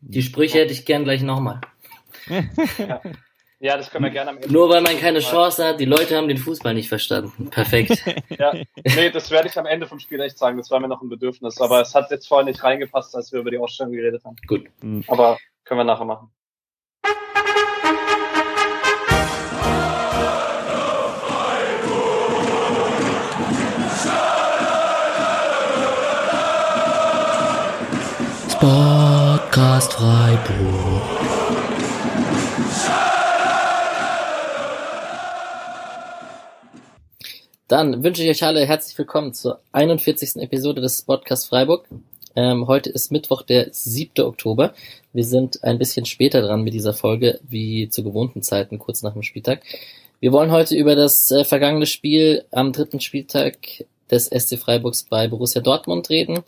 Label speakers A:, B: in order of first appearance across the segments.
A: Die Sprüche hätte ich gern gleich nochmal.
B: ja. ja, das können wir gerne am
A: Ende. Nur weil man keine Chance hat, die Leute haben den Fußball nicht verstanden. Perfekt.
B: ja, nee, das werde ich am Ende vom Spiel echt sagen. Das war mir noch ein Bedürfnis. Aber es hat jetzt vorher nicht reingepasst, als wir über die Ausstellung geredet haben.
A: Gut.
B: Aber können wir nachher machen.
A: Podcast Freiburg. Dann wünsche ich euch alle herzlich willkommen zur 41. Episode des Podcast Freiburg. Ähm, heute ist Mittwoch, der 7. Oktober. Wir sind ein bisschen später dran mit dieser Folge, wie zu gewohnten Zeiten, kurz nach dem Spieltag. Wir wollen heute über das äh, vergangene Spiel am dritten Spieltag des SC Freiburgs bei Borussia Dortmund reden.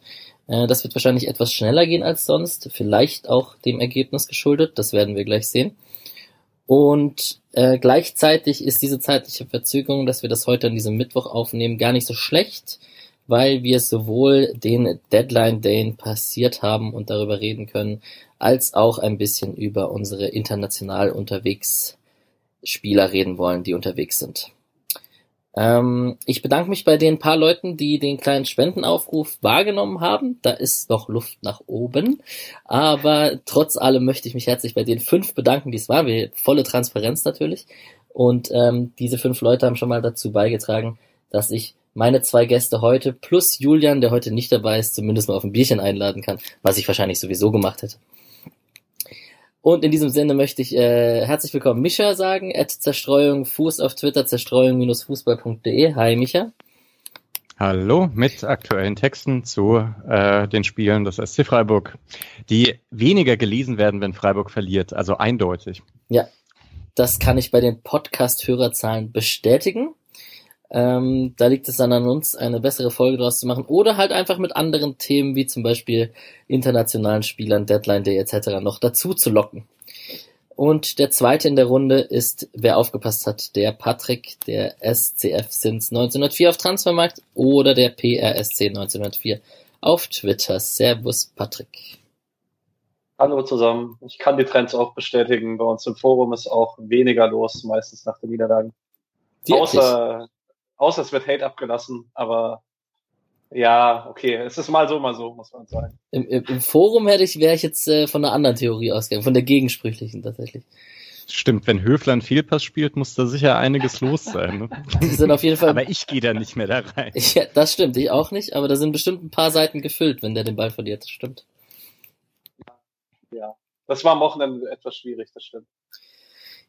A: Äh, das wird wahrscheinlich etwas schneller gehen als sonst, vielleicht auch dem Ergebnis geschuldet, das werden wir gleich sehen. Und äh, gleichzeitig ist diese zeitliche Verzögerung, dass wir das heute an diesem Mittwoch aufnehmen, gar nicht so schlecht, weil wir sowohl den Deadline Day passiert haben und darüber reden können, als auch ein bisschen über unsere international unterwegs Spieler reden wollen, die unterwegs sind. Ähm, ich bedanke mich bei den paar Leuten, die den kleinen Spendenaufruf wahrgenommen haben. Da ist noch Luft nach oben. Aber trotz allem möchte ich mich herzlich bei den fünf bedanken, die es waren. Volle Transparenz natürlich. Und ähm, diese fünf Leute haben schon mal dazu beigetragen, dass ich meine zwei Gäste heute plus Julian, der heute nicht dabei ist, zumindest mal auf ein Bierchen einladen kann, was ich wahrscheinlich sowieso gemacht hätte. Und in diesem Sinne möchte ich äh, herzlich willkommen Mischa sagen, at Zerstreuung Fuß auf Twitter, zerstreuung-fußball.de. Hi Micha.
C: Hallo, mit aktuellen Texten zu äh, den Spielen des SC Freiburg, die weniger gelesen werden, wenn Freiburg verliert, also eindeutig.
A: Ja, das kann ich bei den Podcast-Hörerzahlen bestätigen. Ähm, da liegt es dann an uns, eine bessere Folge draus zu machen oder halt einfach mit anderen Themen wie zum Beispiel internationalen Spielern, Deadline Day etc. noch dazu zu locken. Und der zweite in der Runde ist, wer aufgepasst hat, der Patrick, der SCF Sins 1904 auf Transfermarkt oder der PRSC 1904 auf Twitter. Servus Patrick.
B: Hallo zusammen. Ich kann die Trends auch bestätigen. Bei uns im Forum ist auch weniger los, meistens nach den Niederlagen. Wirklich? Außer Außer es wird Hate abgelassen, aber ja, okay, es ist mal so, mal so, muss man sagen.
A: Im, im, im Forum hätte ich, wäre ich jetzt äh, von einer anderen Theorie ausgegangen, von der gegensprüchlichen tatsächlich.
C: Stimmt, wenn Höfler einen Fehlpass spielt, muss da sicher einiges los sein. Ne?
A: sind auf jeden Fall.
C: aber ich gehe da nicht mehr da rein.
A: Ja, das stimmt, ich auch nicht, aber da sind bestimmt ein paar Seiten gefüllt, wenn der den Ball verliert, das stimmt.
B: Ja, das war am Wochenende etwas schwierig, das stimmt.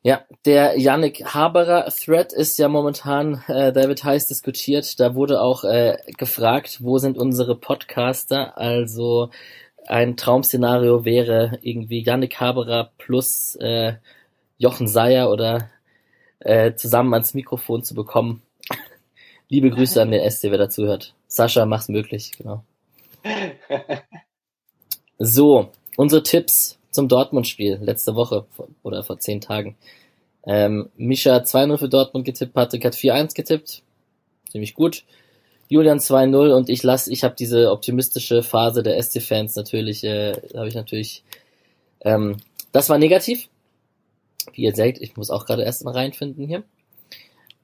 A: Ja, der Yannick Haberer Thread ist ja momentan, äh, David heiß diskutiert. Da wurde auch äh, gefragt, wo sind unsere Podcaster? Also ein Traumszenario wäre irgendwie Yannick Haberer plus äh, Jochen Seyer oder äh, zusammen ans Mikrofon zu bekommen. Liebe Grüße an den SC, wer dazu hört. Sascha, mach's möglich, genau. So, unsere Tipps zum Dortmund-Spiel letzte Woche oder vor zehn Tagen. Ähm, Mischa hat 2-0 für Dortmund getippt, Patrick hat 4-1 getippt. Ziemlich gut. Julian 2-0 und ich lasse, ich habe diese optimistische Phase der SC-Fans natürlich, äh, habe ich natürlich, ähm, das war negativ. Wie ihr seht, ich muss auch gerade erst mal reinfinden hier.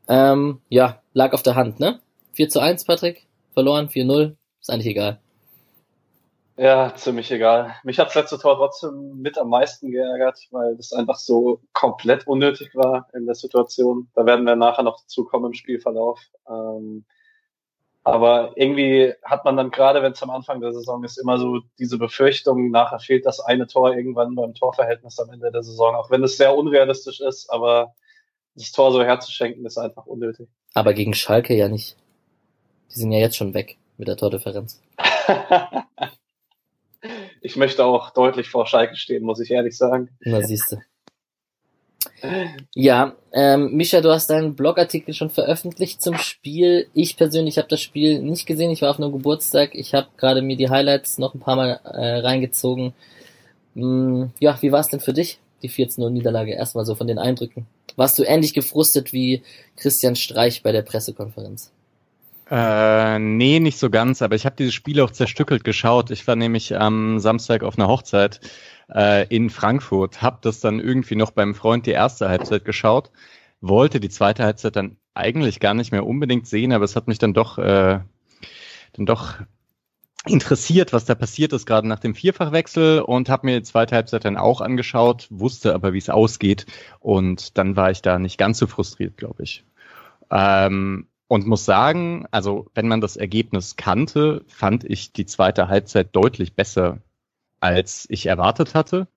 A: Ähm, ja, lag auf der Hand, ne? 4 zu 1, Patrick. Verloren, 4-0. Ist eigentlich egal.
B: Ja, ziemlich egal. Mich hat das letzte Tor trotzdem mit am meisten geärgert, weil das einfach so komplett unnötig war in der Situation. Da werden wir nachher noch dazu kommen im Spielverlauf. Ähm, aber irgendwie hat man dann gerade, wenn es am Anfang der Saison ist, immer so diese Befürchtung, nachher fehlt das eine Tor irgendwann beim Torverhältnis am Ende der Saison, auch wenn es sehr unrealistisch ist, aber das Tor so herzuschenken ist einfach unnötig.
A: Aber gegen Schalke ja nicht. Die sind ja jetzt schon weg mit der Tordifferenz.
B: ich möchte auch deutlich vor Schalke stehen, muss ich ehrlich sagen.
A: Na, siehst du. Ja, ähm, Mischa, du hast deinen Blogartikel schon veröffentlicht zum Spiel. Ich persönlich habe das Spiel nicht gesehen. Ich war auf einem Geburtstag. Ich habe gerade mir die Highlights noch ein paar Mal äh, reingezogen. Hm, ja, wie war es denn für dich, die 14-0-Niederlage? Erstmal so von den Eindrücken. Warst du ähnlich gefrustet wie Christian Streich bei der Pressekonferenz?
C: Äh, nee, nicht so ganz, aber ich habe dieses Spiel auch zerstückelt geschaut. Ich war nämlich am Samstag auf einer Hochzeit äh, in Frankfurt, habe das dann irgendwie noch beim Freund die erste Halbzeit geschaut, wollte die zweite Halbzeit dann eigentlich gar nicht mehr unbedingt sehen, aber es hat mich dann doch, äh, dann doch interessiert, was da passiert ist, gerade nach dem Vierfachwechsel und habe mir die zweite Halbzeit dann auch angeschaut, wusste aber, wie es ausgeht und dann war ich da nicht ganz so frustriert, glaube ich. Ähm, und muss sagen, also wenn man das Ergebnis kannte, fand ich die zweite Halbzeit deutlich besser, als ich erwartet hatte.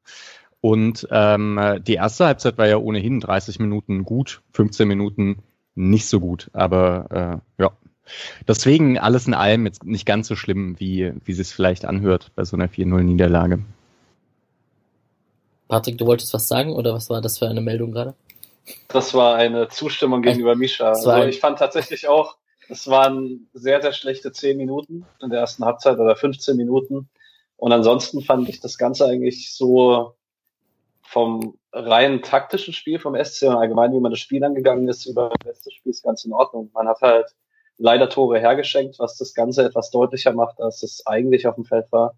C: Und ähm, die erste Halbzeit war ja ohnehin 30 Minuten gut, 15 Minuten nicht so gut. Aber äh, ja, deswegen alles in allem jetzt nicht ganz so schlimm, wie, wie es vielleicht anhört bei so einer 4-0-Niederlage.
A: Patrick, du wolltest was sagen oder was war das für eine Meldung gerade?
B: Das war eine Zustimmung gegenüber Misha. Also ich fand tatsächlich auch, es waren sehr, sehr schlechte 10 Minuten in der ersten Halbzeit oder 15 Minuten. Und ansonsten fand ich das Ganze eigentlich so vom rein taktischen Spiel vom SC und allgemein, wie man das Spiel angegangen ist, über das letzte Spiel ist ganz in Ordnung. Man hat halt leider Tore hergeschenkt, was das Ganze etwas deutlicher macht, als es eigentlich auf dem Feld war.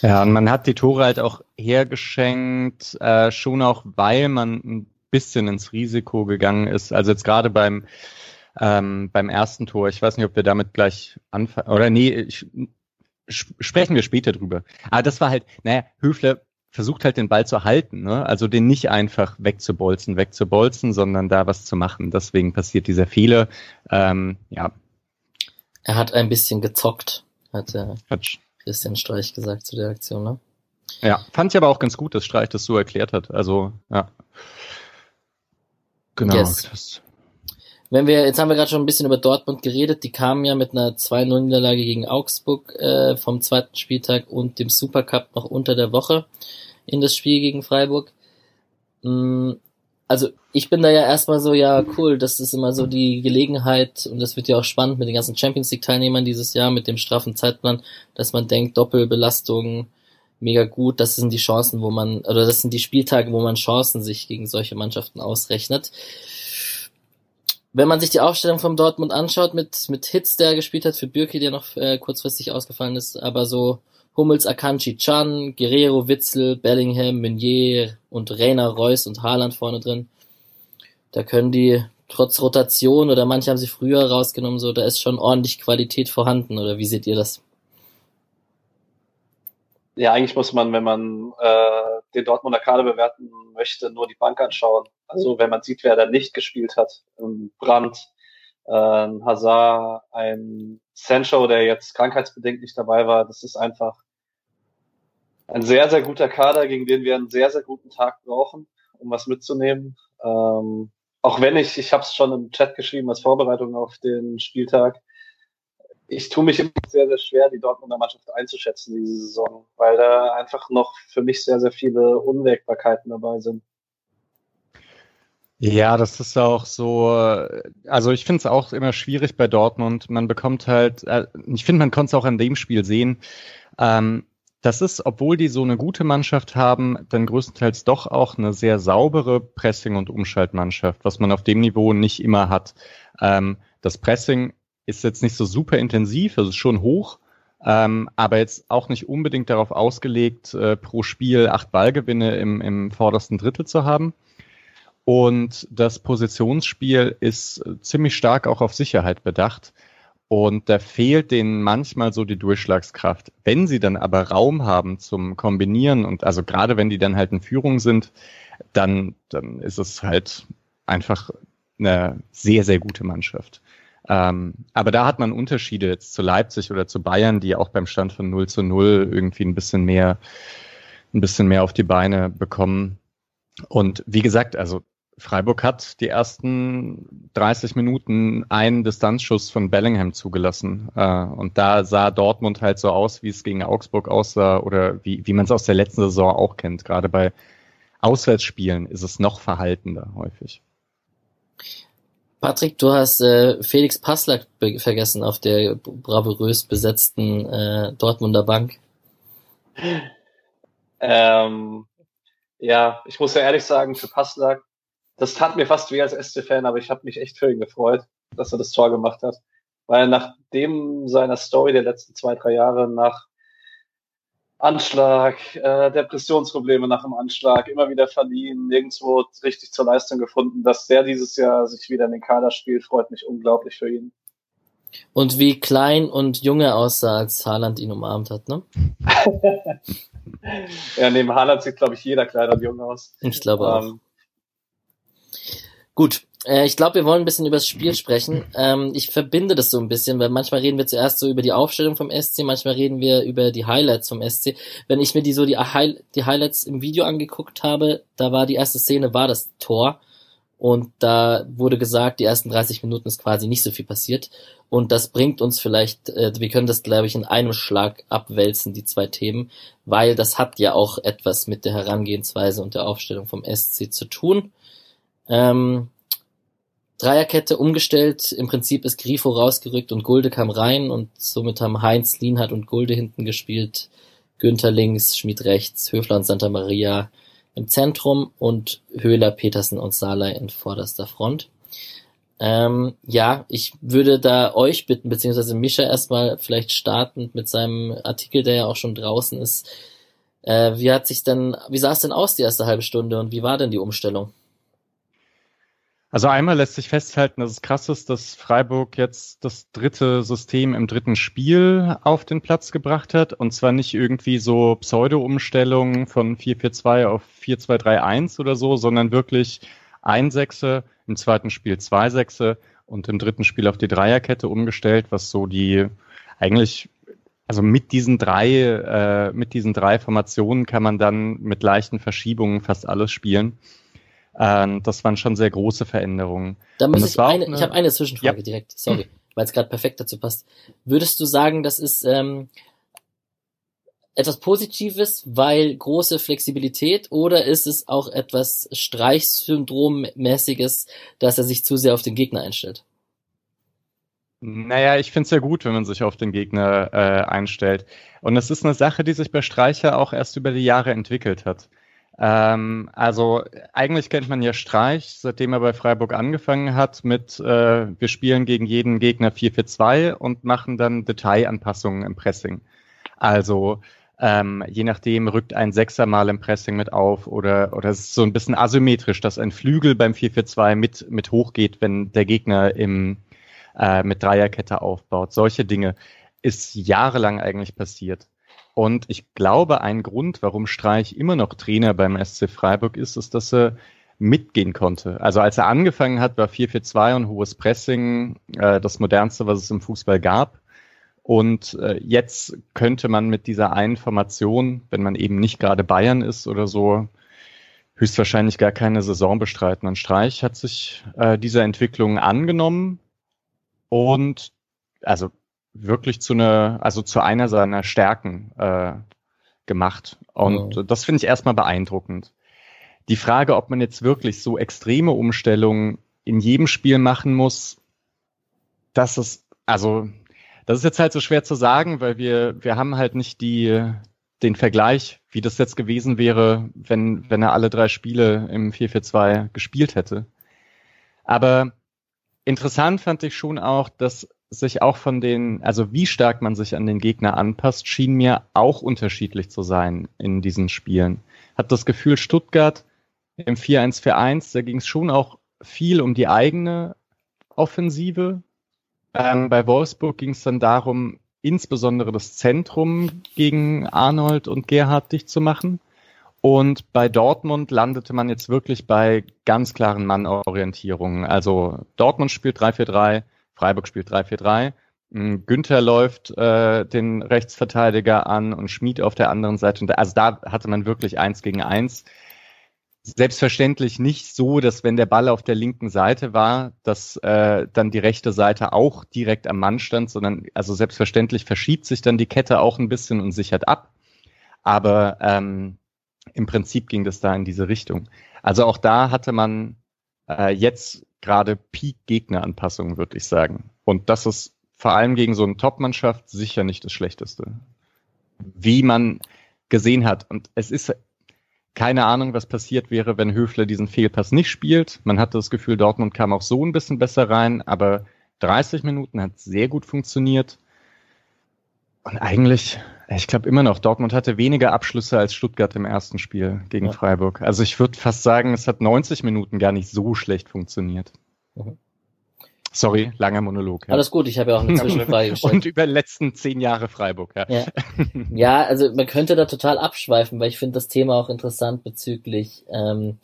C: Ja, und man hat die Tore halt auch hergeschenkt, äh, schon auch, weil man ein bisschen ins Risiko gegangen ist. Also jetzt gerade beim ähm, beim ersten Tor, ich weiß nicht, ob wir damit gleich anfangen, oder nee, ich, sprechen wir später drüber. Aber das war halt, naja, Höfler versucht halt den Ball zu halten, ne? also den nicht einfach wegzubolzen, wegzubolzen, sondern da was zu machen. Deswegen passiert dieser Fehler. Ähm, ja.
A: Er hat ein bisschen gezockt, hat der Christian Streich gesagt zu der Aktion. Ne?
C: Ja, fand ich aber auch ganz gut, dass Streich das so erklärt hat. Also ja.
A: Genau. Yes. Das wenn wir, jetzt haben wir gerade schon ein bisschen über Dortmund geredet, die kamen ja mit einer 2-0-Niederlage gegen Augsburg äh, vom zweiten Spieltag und dem Supercup noch unter der Woche in das Spiel gegen Freiburg. Mm, also ich bin da ja erstmal so, ja cool, das ist immer so die Gelegenheit und das wird ja auch spannend mit den ganzen Champions League Teilnehmern dieses Jahr, mit dem straffen Zeitplan, dass man denkt, Doppelbelastung, mega gut, das sind die Chancen, wo man, oder das sind die Spieltage, wo man Chancen sich gegen solche Mannschaften ausrechnet. Wenn man sich die Aufstellung vom Dortmund anschaut, mit, mit Hits, der gespielt hat, für Bürki, der noch äh, kurzfristig ausgefallen ist, aber so Hummels, Akanji, Chan, Guerrero, Witzel, Bellingham, Meunier und Rainer, Reus und Haaland vorne drin. Da können die trotz Rotation oder manche haben sie früher rausgenommen, so da ist schon ordentlich Qualität vorhanden, oder wie seht ihr das?
B: Ja, eigentlich muss man, wenn man äh, den Dortmunder Kader bewerten möchte, nur die Bank anschauen. Also wenn man sieht, wer da nicht gespielt hat, Brandt, äh, Hazard, ein Sancho, der jetzt krankheitsbedingt nicht dabei war, das ist einfach ein sehr, sehr guter Kader, gegen den wir einen sehr, sehr guten Tag brauchen, um was mitzunehmen. Ähm, auch wenn ich, ich habe es schon im Chat geschrieben als Vorbereitung auf den Spieltag, ich tue mich immer sehr, sehr schwer, die Dortmunder Mannschaft einzuschätzen diese Saison, weil da einfach noch für mich sehr, sehr viele Unwägbarkeiten dabei sind.
C: Ja, das ist auch so, also ich finde es auch immer schwierig bei Dortmund. Man bekommt halt, äh, ich finde, man konnte es auch an dem Spiel sehen. Ähm, das ist, obwohl die so eine gute Mannschaft haben, dann größtenteils doch auch eine sehr saubere Pressing- und Umschaltmannschaft, was man auf dem Niveau nicht immer hat. Ähm, das Pressing ist jetzt nicht so super intensiv, also schon hoch, ähm, aber jetzt auch nicht unbedingt darauf ausgelegt, äh, pro Spiel acht Ballgewinne im, im vordersten Drittel zu haben. Und das Positionsspiel ist ziemlich stark auch auf Sicherheit bedacht. Und da fehlt denen manchmal so die Durchschlagskraft. Wenn sie dann aber Raum haben zum Kombinieren und also gerade wenn die dann halt in Führung sind, dann, dann ist es halt einfach eine sehr, sehr gute Mannschaft. Ähm, aber da hat man Unterschiede jetzt zu Leipzig oder zu Bayern, die auch beim Stand von 0 zu 0 irgendwie ein bisschen mehr, ein bisschen mehr auf die Beine bekommen. Und wie gesagt, also Freiburg hat die ersten 30 Minuten einen Distanzschuss von Bellingham zugelassen. Äh, und da sah Dortmund halt so aus, wie es gegen Augsburg aussah oder wie, wie man es aus der letzten Saison auch kennt. Gerade bei Auswärtsspielen ist es noch verhaltender häufig.
A: Patrick, du hast äh, Felix Passlack vergessen auf der bravourös besetzten äh, Dortmunder Bank.
B: Ähm, ja, ich muss ja ehrlich sagen, für Passlack, das tat mir fast weh als SC-Fan, aber ich habe mich echt für ihn gefreut. dass er das Tor gemacht hat. Weil nach dem seiner Story der letzten zwei, drei Jahre, nach Anschlag, äh, Depressionsprobleme nach dem Anschlag, immer wieder verliehen, nirgendwo richtig zur Leistung gefunden, dass der dieses Jahr sich wieder in den Kader spielt, freut mich unglaublich für ihn.
A: Und wie klein und jung er aussah, als Haaland ihn umarmt hat, ne?
B: ja, neben Haaland sieht, glaube ich, jeder klein und jung aus.
A: Ich glaube ähm, auch. Gut, äh, ich glaube, wir wollen ein bisschen über das Spiel sprechen. Ähm, ich verbinde das so ein bisschen, weil manchmal reden wir zuerst so über die Aufstellung vom SC, manchmal reden wir über die Highlights vom SC. Wenn ich mir die so die, die Highlights im Video angeguckt habe, da war die erste Szene war das Tor und da wurde gesagt, die ersten 30 Minuten ist quasi nicht so viel passiert. Und das bringt uns vielleicht, äh, wir können das, glaube ich, in einem Schlag abwälzen, die zwei Themen, weil das hat ja auch etwas mit der Herangehensweise und der Aufstellung vom SC zu tun. Ähm, Dreierkette umgestellt, im Prinzip ist Grifo rausgerückt und Gulde kam rein und somit haben Heinz, Lienhardt und Gulde hinten gespielt, Günther links, Schmid rechts, Höfler und Santa Maria im Zentrum und Höhler, Petersen und Salai in vorderster Front. Ähm, ja, ich würde da euch bitten, beziehungsweise Mischa erstmal vielleicht startend mit seinem Artikel, der ja auch schon draußen ist. Äh, wie hat sich denn, wie sah es denn aus die erste halbe Stunde und wie war denn die Umstellung?
C: Also einmal lässt sich festhalten, dass es krass ist, dass Freiburg jetzt das dritte System im dritten Spiel auf den Platz gebracht hat. Und zwar nicht irgendwie so Pseudo-Umstellungen von 4-4-2 auf 4-2-3-1 oder so, sondern wirklich ein Sechse, im zweiten Spiel zwei Sechse und im dritten Spiel auf die Dreierkette umgestellt, was so die eigentlich also mit diesen drei, äh, mit diesen drei Formationen kann man dann mit leichten Verschiebungen fast alles spielen. Ähm, das waren schon sehr große Veränderungen.
A: Da muss ich eine, eine, ich habe eine Zwischenfrage ja. direkt, sorry, hm. weil es gerade perfekt dazu passt. Würdest du sagen, das ist ähm, etwas Positives, weil große Flexibilität, oder ist es auch etwas Streichsyndrom-mäßiges, dass er sich zu sehr auf den Gegner einstellt?
C: Naja, ich finde es ja gut, wenn man sich auf den Gegner äh, einstellt. Und es ist eine Sache, die sich bei Streicher auch erst über die Jahre entwickelt hat. Ähm, also eigentlich kennt man ja Streich, seitdem er bei Freiburg angefangen hat, mit äh, wir spielen gegen jeden Gegner 4-4-2 und machen dann Detailanpassungen im Pressing. Also ähm, je nachdem rückt ein Sechser mal im Pressing mit auf oder, oder es ist so ein bisschen asymmetrisch, dass ein Flügel beim 4-4-2 mit, mit hochgeht, wenn der Gegner im, äh, mit Dreierkette aufbaut. Solche Dinge ist jahrelang eigentlich passiert. Und ich glaube, ein Grund, warum Streich immer noch Trainer beim SC Freiburg ist, ist, dass er mitgehen konnte. Also als er angefangen hat, war 4-4-2 und hohes Pressing äh, das modernste, was es im Fußball gab. Und äh, jetzt könnte man mit dieser einen Formation, wenn man eben nicht gerade Bayern ist oder so, höchstwahrscheinlich gar keine Saison bestreiten. Und Streich hat sich äh, dieser Entwicklung angenommen und also wirklich zu einer, also zu einer seiner Stärken äh, gemacht. Und ja. das finde ich erstmal beeindruckend. Die Frage, ob man jetzt wirklich so extreme Umstellungen in jedem Spiel machen muss, das ist, also, das ist jetzt halt so schwer zu sagen, weil wir, wir haben halt nicht die, den Vergleich, wie das jetzt gewesen wäre, wenn, wenn er alle drei Spiele im 4-4-2 gespielt hätte. Aber interessant fand ich schon auch, dass sich auch von den, also wie stark man sich an den Gegner anpasst, schien mir auch unterschiedlich zu sein in diesen Spielen. Hat das Gefühl, Stuttgart im 4-1-4-1, da ging es schon auch viel um die eigene Offensive. Ähm, bei Wolfsburg ging es dann darum, insbesondere das Zentrum gegen Arnold und Gerhard dicht zu machen. Und bei Dortmund landete man jetzt wirklich bei ganz klaren Mannorientierungen. Also Dortmund spielt 3-4-3, Freiburg spielt 3-4-3. Mm, Günther läuft äh, den Rechtsverteidiger an und Schmied auf der anderen Seite. Und also da hatte man wirklich eins gegen eins. Selbstverständlich nicht so, dass wenn der Ball auf der linken Seite war, dass äh, dann die rechte Seite auch direkt am Mann stand, sondern also selbstverständlich verschiebt sich dann die Kette auch ein bisschen und sichert ab. Aber ähm, im Prinzip ging das da in diese Richtung. Also auch da hatte man äh, jetzt gerade Peak-Gegneranpassung, würde ich sagen. Und das ist vor allem gegen so eine Top-Mannschaft sicher nicht das Schlechteste. Wie man gesehen hat. Und es ist keine Ahnung, was passiert wäre, wenn Höfler diesen Fehlpass nicht spielt. Man hatte das Gefühl, Dortmund kam auch so ein bisschen besser rein, aber 30 Minuten hat sehr gut funktioniert. Und eigentlich, ich glaube immer noch, Dortmund hatte weniger Abschlüsse als Stuttgart im ersten Spiel gegen ja. Freiburg. Also ich würde fast sagen, es hat 90 Minuten gar nicht so schlecht funktioniert. Mhm. Sorry, langer Monolog.
A: Ja. Alles gut, ich habe ja auch eine Zwischenfrage
C: gestellt. Und über die letzten zehn Jahre Freiburg, ja.
A: ja. Ja, also man könnte da total abschweifen, weil ich finde das Thema auch interessant bezüglich, ähm,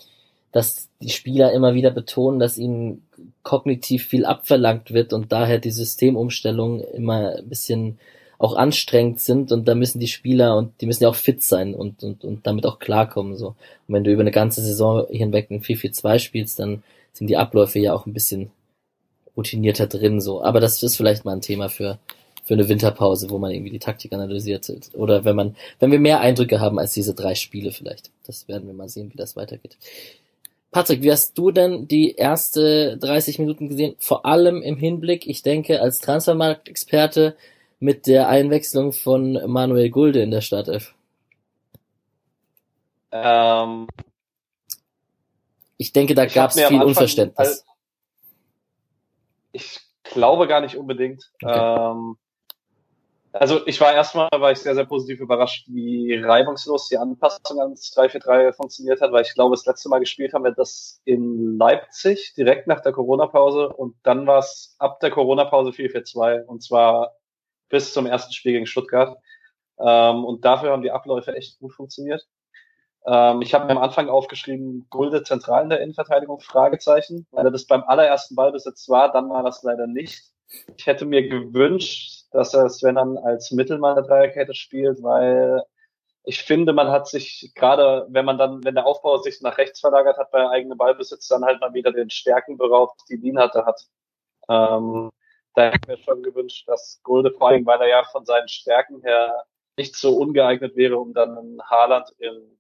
A: dass die Spieler immer wieder betonen, dass ihnen kognitiv viel abverlangt wird und daher die Systemumstellungen immer ein bisschen auch anstrengend sind und da müssen die Spieler und die müssen ja auch fit sein und, und, und damit auch klarkommen. So. Und wenn du über eine ganze Saison hinweg ein 4-4-2 spielst, dann sind die Abläufe ja auch ein bisschen routinierter drin, so. Aber das ist vielleicht mal ein Thema für, für eine Winterpause, wo man irgendwie die Taktik analysiert. Oder wenn man, wenn wir mehr Eindrücke haben als diese drei Spiele vielleicht. Das werden wir mal sehen, wie das weitergeht. Patrick, wie hast du denn die erste 30 Minuten gesehen? Vor allem im Hinblick, ich denke, als Transfermarktexperte mit der Einwechslung von Manuel Gulde in der Startelf. Ähm, ich denke, da gab es viel Unverständnis.
B: Ich glaube gar nicht unbedingt. Okay. Ähm, also ich war erstmal, war ich sehr, sehr positiv überrascht, wie reibungslos die Anpassung ans 3-4-3 funktioniert hat, weil ich glaube, das letzte Mal gespielt haben wir das in Leipzig, direkt nach der Corona-Pause und dann war es ab der Corona-Pause 4-4-2 und zwar bis zum ersten Spiel gegen Stuttgart. Ähm, und dafür haben die Abläufe echt gut funktioniert. Ähm, ich habe mir am Anfang aufgeschrieben, Gulde zentral in der Innenverteidigung, Fragezeichen, weil er das beim allerersten Ballbesitz war, dann war das leider nicht. Ich hätte mir gewünscht, dass er Sven dann als Mittelmann der Dreierkette spielt, weil ich finde, man hat sich gerade, wenn man dann, wenn der Aufbau sich nach rechts verlagert hat bei eigenem Ballbesitz, dann halt mal wieder den Stärken beraubt, die Wien hatte hat. Ähm, da hätte ich mir schon gewünscht, dass Gulde vor allem, weil er ja von seinen Stärken her nicht so ungeeignet wäre, um dann einen Haaland in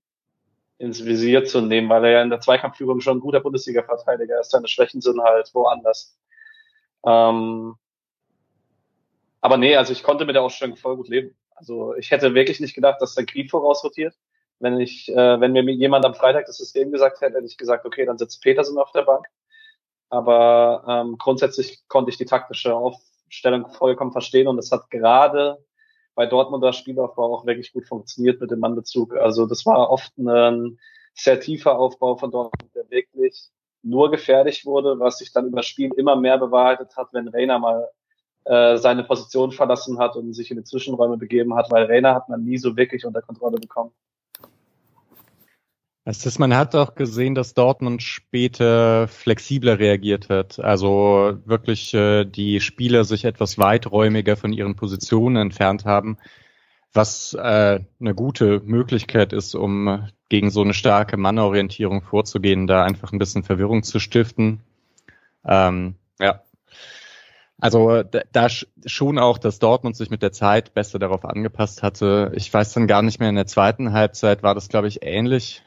B: ins Visier zu nehmen, weil er ja in der Zweikampfführung schon ein guter Bundesliga-Verteidiger ist. Seine Schwächen sind halt woanders. Ähm, aber nee, also ich konnte mit der Ausstellung voll gut leben. Also ich hätte wirklich nicht gedacht, dass der Krieg vorausrotiert. Wenn ich, äh, wenn mir jemand am Freitag das System gesagt hätte, hätte ich gesagt, okay, dann sitzt Petersen auf der Bank. Aber ähm, grundsätzlich konnte ich die taktische Aufstellung vollkommen verstehen und es hat gerade bei Dortmunder Spielaufbau auch wirklich gut funktioniert mit dem Mannbezug. Also das war oft ein sehr tiefer Aufbau von Dortmund, der wirklich nur gefährlich wurde, was sich dann über Spiel immer mehr bewahrheitet hat, wenn Reiner mal äh, seine Position verlassen hat und sich in die Zwischenräume begeben hat, weil Reiner hat man nie so wirklich unter Kontrolle bekommen.
C: Es ist, man hat auch gesehen, dass Dortmund später flexibler reagiert hat. Also wirklich äh, die Spieler sich etwas weiträumiger von ihren Positionen entfernt haben, was äh, eine gute Möglichkeit ist, um gegen so eine starke Mannorientierung vorzugehen, da einfach ein bisschen Verwirrung zu stiften. Ähm, ja. Also da, schon auch, dass Dortmund sich mit der Zeit besser darauf angepasst hatte. Ich weiß dann gar nicht mehr, in der zweiten Halbzeit war das, glaube ich, ähnlich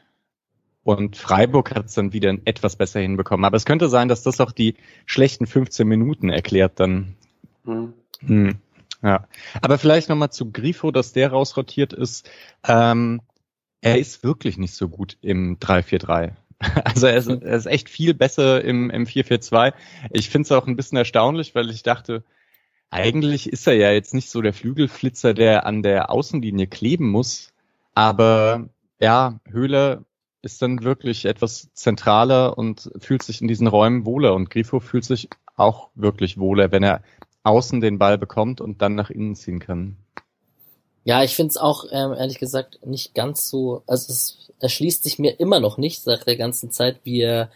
C: und Freiburg hat es dann wieder etwas besser hinbekommen. Aber es könnte sein, dass das auch die schlechten 15 Minuten erklärt dann. Mhm. Hm. Ja. Aber vielleicht nochmal zu Grifo, dass der rausrotiert ist. Ähm, er ist wirklich nicht so gut im 3-4-3. Also er ist, er ist echt viel besser im, im 4-4-2. Ich finde es auch ein bisschen erstaunlich, weil ich dachte, eigentlich ist er ja jetzt nicht so der Flügelflitzer, der an der Außenlinie kleben muss. Aber ja, Höhler ist dann wirklich etwas zentraler und fühlt sich in diesen Räumen wohler. Und Grifo fühlt sich auch wirklich wohler, wenn er außen den Ball bekommt und dann nach innen ziehen kann.
A: Ja, ich finde es auch, ähm, ehrlich gesagt, nicht ganz so, also es erschließt sich mir immer noch nicht seit der ganzen Zeit, wie er,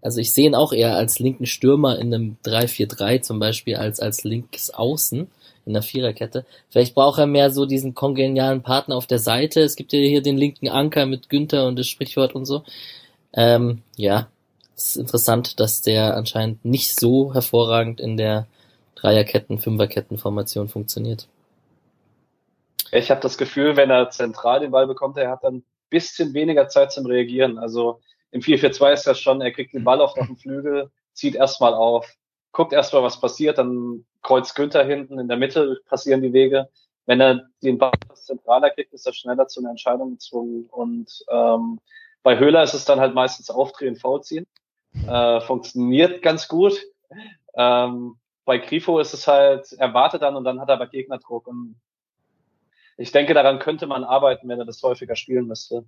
A: also ich sehe ihn auch eher als linken Stürmer in einem 3-4-3 zum Beispiel, als als linkes Außen in der Viererkette. Vielleicht braucht er mehr so diesen kongenialen Partner auf der Seite. Es gibt ja hier den linken Anker mit Günther und das Sprichwort und so. Ähm, ja, es ist interessant, dass der anscheinend nicht so hervorragend in der Dreierketten, Fünferketten-Formation funktioniert.
B: Ich habe das Gefühl, wenn er zentral den Ball bekommt, er hat dann ein bisschen weniger Zeit zum Reagieren. Also im 4-4-2 ist das schon, er kriegt den Ball auf dem Flügel, zieht erstmal auf, guckt erstmal, was passiert, dann kreuzt Günther hinten, in der Mitte passieren die Wege. Wenn er den Ball zentraler kriegt, ist er schneller zu einer Entscheidung gezwungen. Und ähm, bei Höhler ist es dann halt meistens Aufdrehen, Vorziehen. Äh, funktioniert ganz gut. Ähm, bei Grifo ist es halt, er wartet dann und dann hat er aber Gegnerdruck und ich denke, daran könnte man arbeiten, wenn er das häufiger spielen müsste.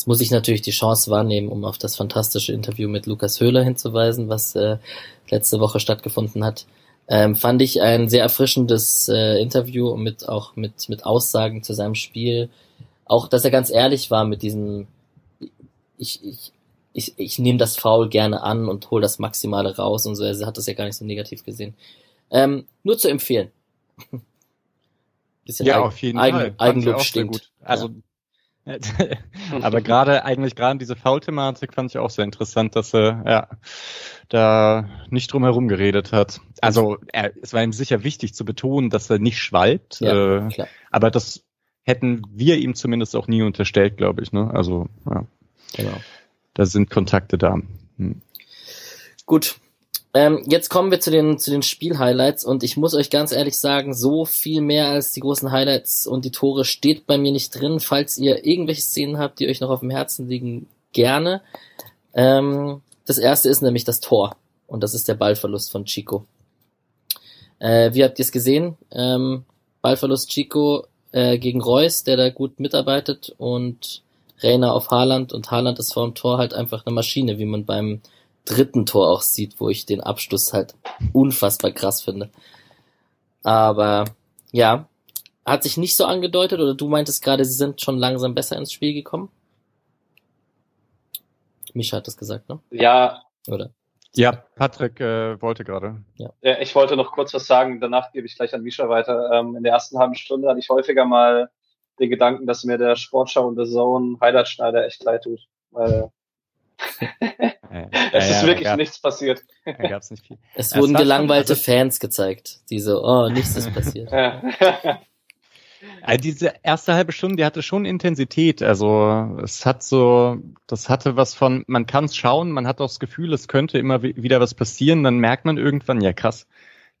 A: Jetzt muss ich natürlich die Chance wahrnehmen, um auf das fantastische Interview mit Lukas Höhler hinzuweisen, was äh, letzte Woche stattgefunden hat. Ähm, fand ich ein sehr erfrischendes äh, Interview mit auch mit mit Aussagen zu seinem Spiel, auch dass er ganz ehrlich war mit diesem ich ich ich, ich nehme das Foul gerne an und hole das Maximale raus und so. Er hat das ja gar nicht so negativ gesehen. Ähm, nur zu empfehlen.
C: Bisschen ja, Eigen, auf jeden Eigen, Fall.
A: Eigenlob stinkt.
C: Also, ja. Aber gerade eigentlich gerade diese Foul-Thematik fand ich auch sehr interessant, dass er ja da nicht drum herum geredet hat. Also er, es war ihm sicher wichtig zu betonen, dass er nicht schwalbt. Ja, äh, aber das hätten wir ihm zumindest auch nie unterstellt, glaube ich. Ne? Also ja. Genau da sind Kontakte da. Hm.
A: Gut. Ähm, jetzt kommen wir zu den, zu den Spielhighlights und ich muss euch ganz ehrlich sagen, so viel mehr als die großen Highlights und die Tore steht bei mir nicht drin. Falls ihr irgendwelche Szenen habt, die euch noch auf dem Herzen liegen, gerne. Ähm, das erste ist nämlich das Tor und das ist der Ballverlust von Chico. Äh, wie habt ihr es gesehen? Ähm, Ballverlust Chico äh, gegen Reus, der da gut mitarbeitet und Rainer auf Haaland und Haaland ist vor dem Tor halt einfach eine Maschine, wie man beim dritten Tor auch sieht, wo ich den Abschluss halt unfassbar krass finde. Aber ja, hat sich nicht so angedeutet oder du meintest gerade, sie sind schon langsam besser ins Spiel gekommen? Mischa hat das gesagt, ne?
B: Ja.
C: Oder? Ja, Patrick äh, wollte gerade.
B: Ja. ja. Ich wollte noch kurz was sagen, danach gebe ich gleich an Mischa weiter. Ähm, in der ersten halben Stunde hatte ich häufiger mal den Gedanken, dass mir der Sportschau und der Zone Highlight Schneider echt leid tut. Weil es ist wirklich gab, nichts passiert.
A: gab's nicht viel. Es, es wurden gelangweilte schon, Fans gezeigt, die so, oh, nichts ist passiert.
C: Also diese erste halbe Stunde, die hatte schon Intensität. Also es hat so, das hatte was von, man kann es schauen, man hat auch das Gefühl, es könnte immer wieder was passieren. Dann merkt man irgendwann, ja krass,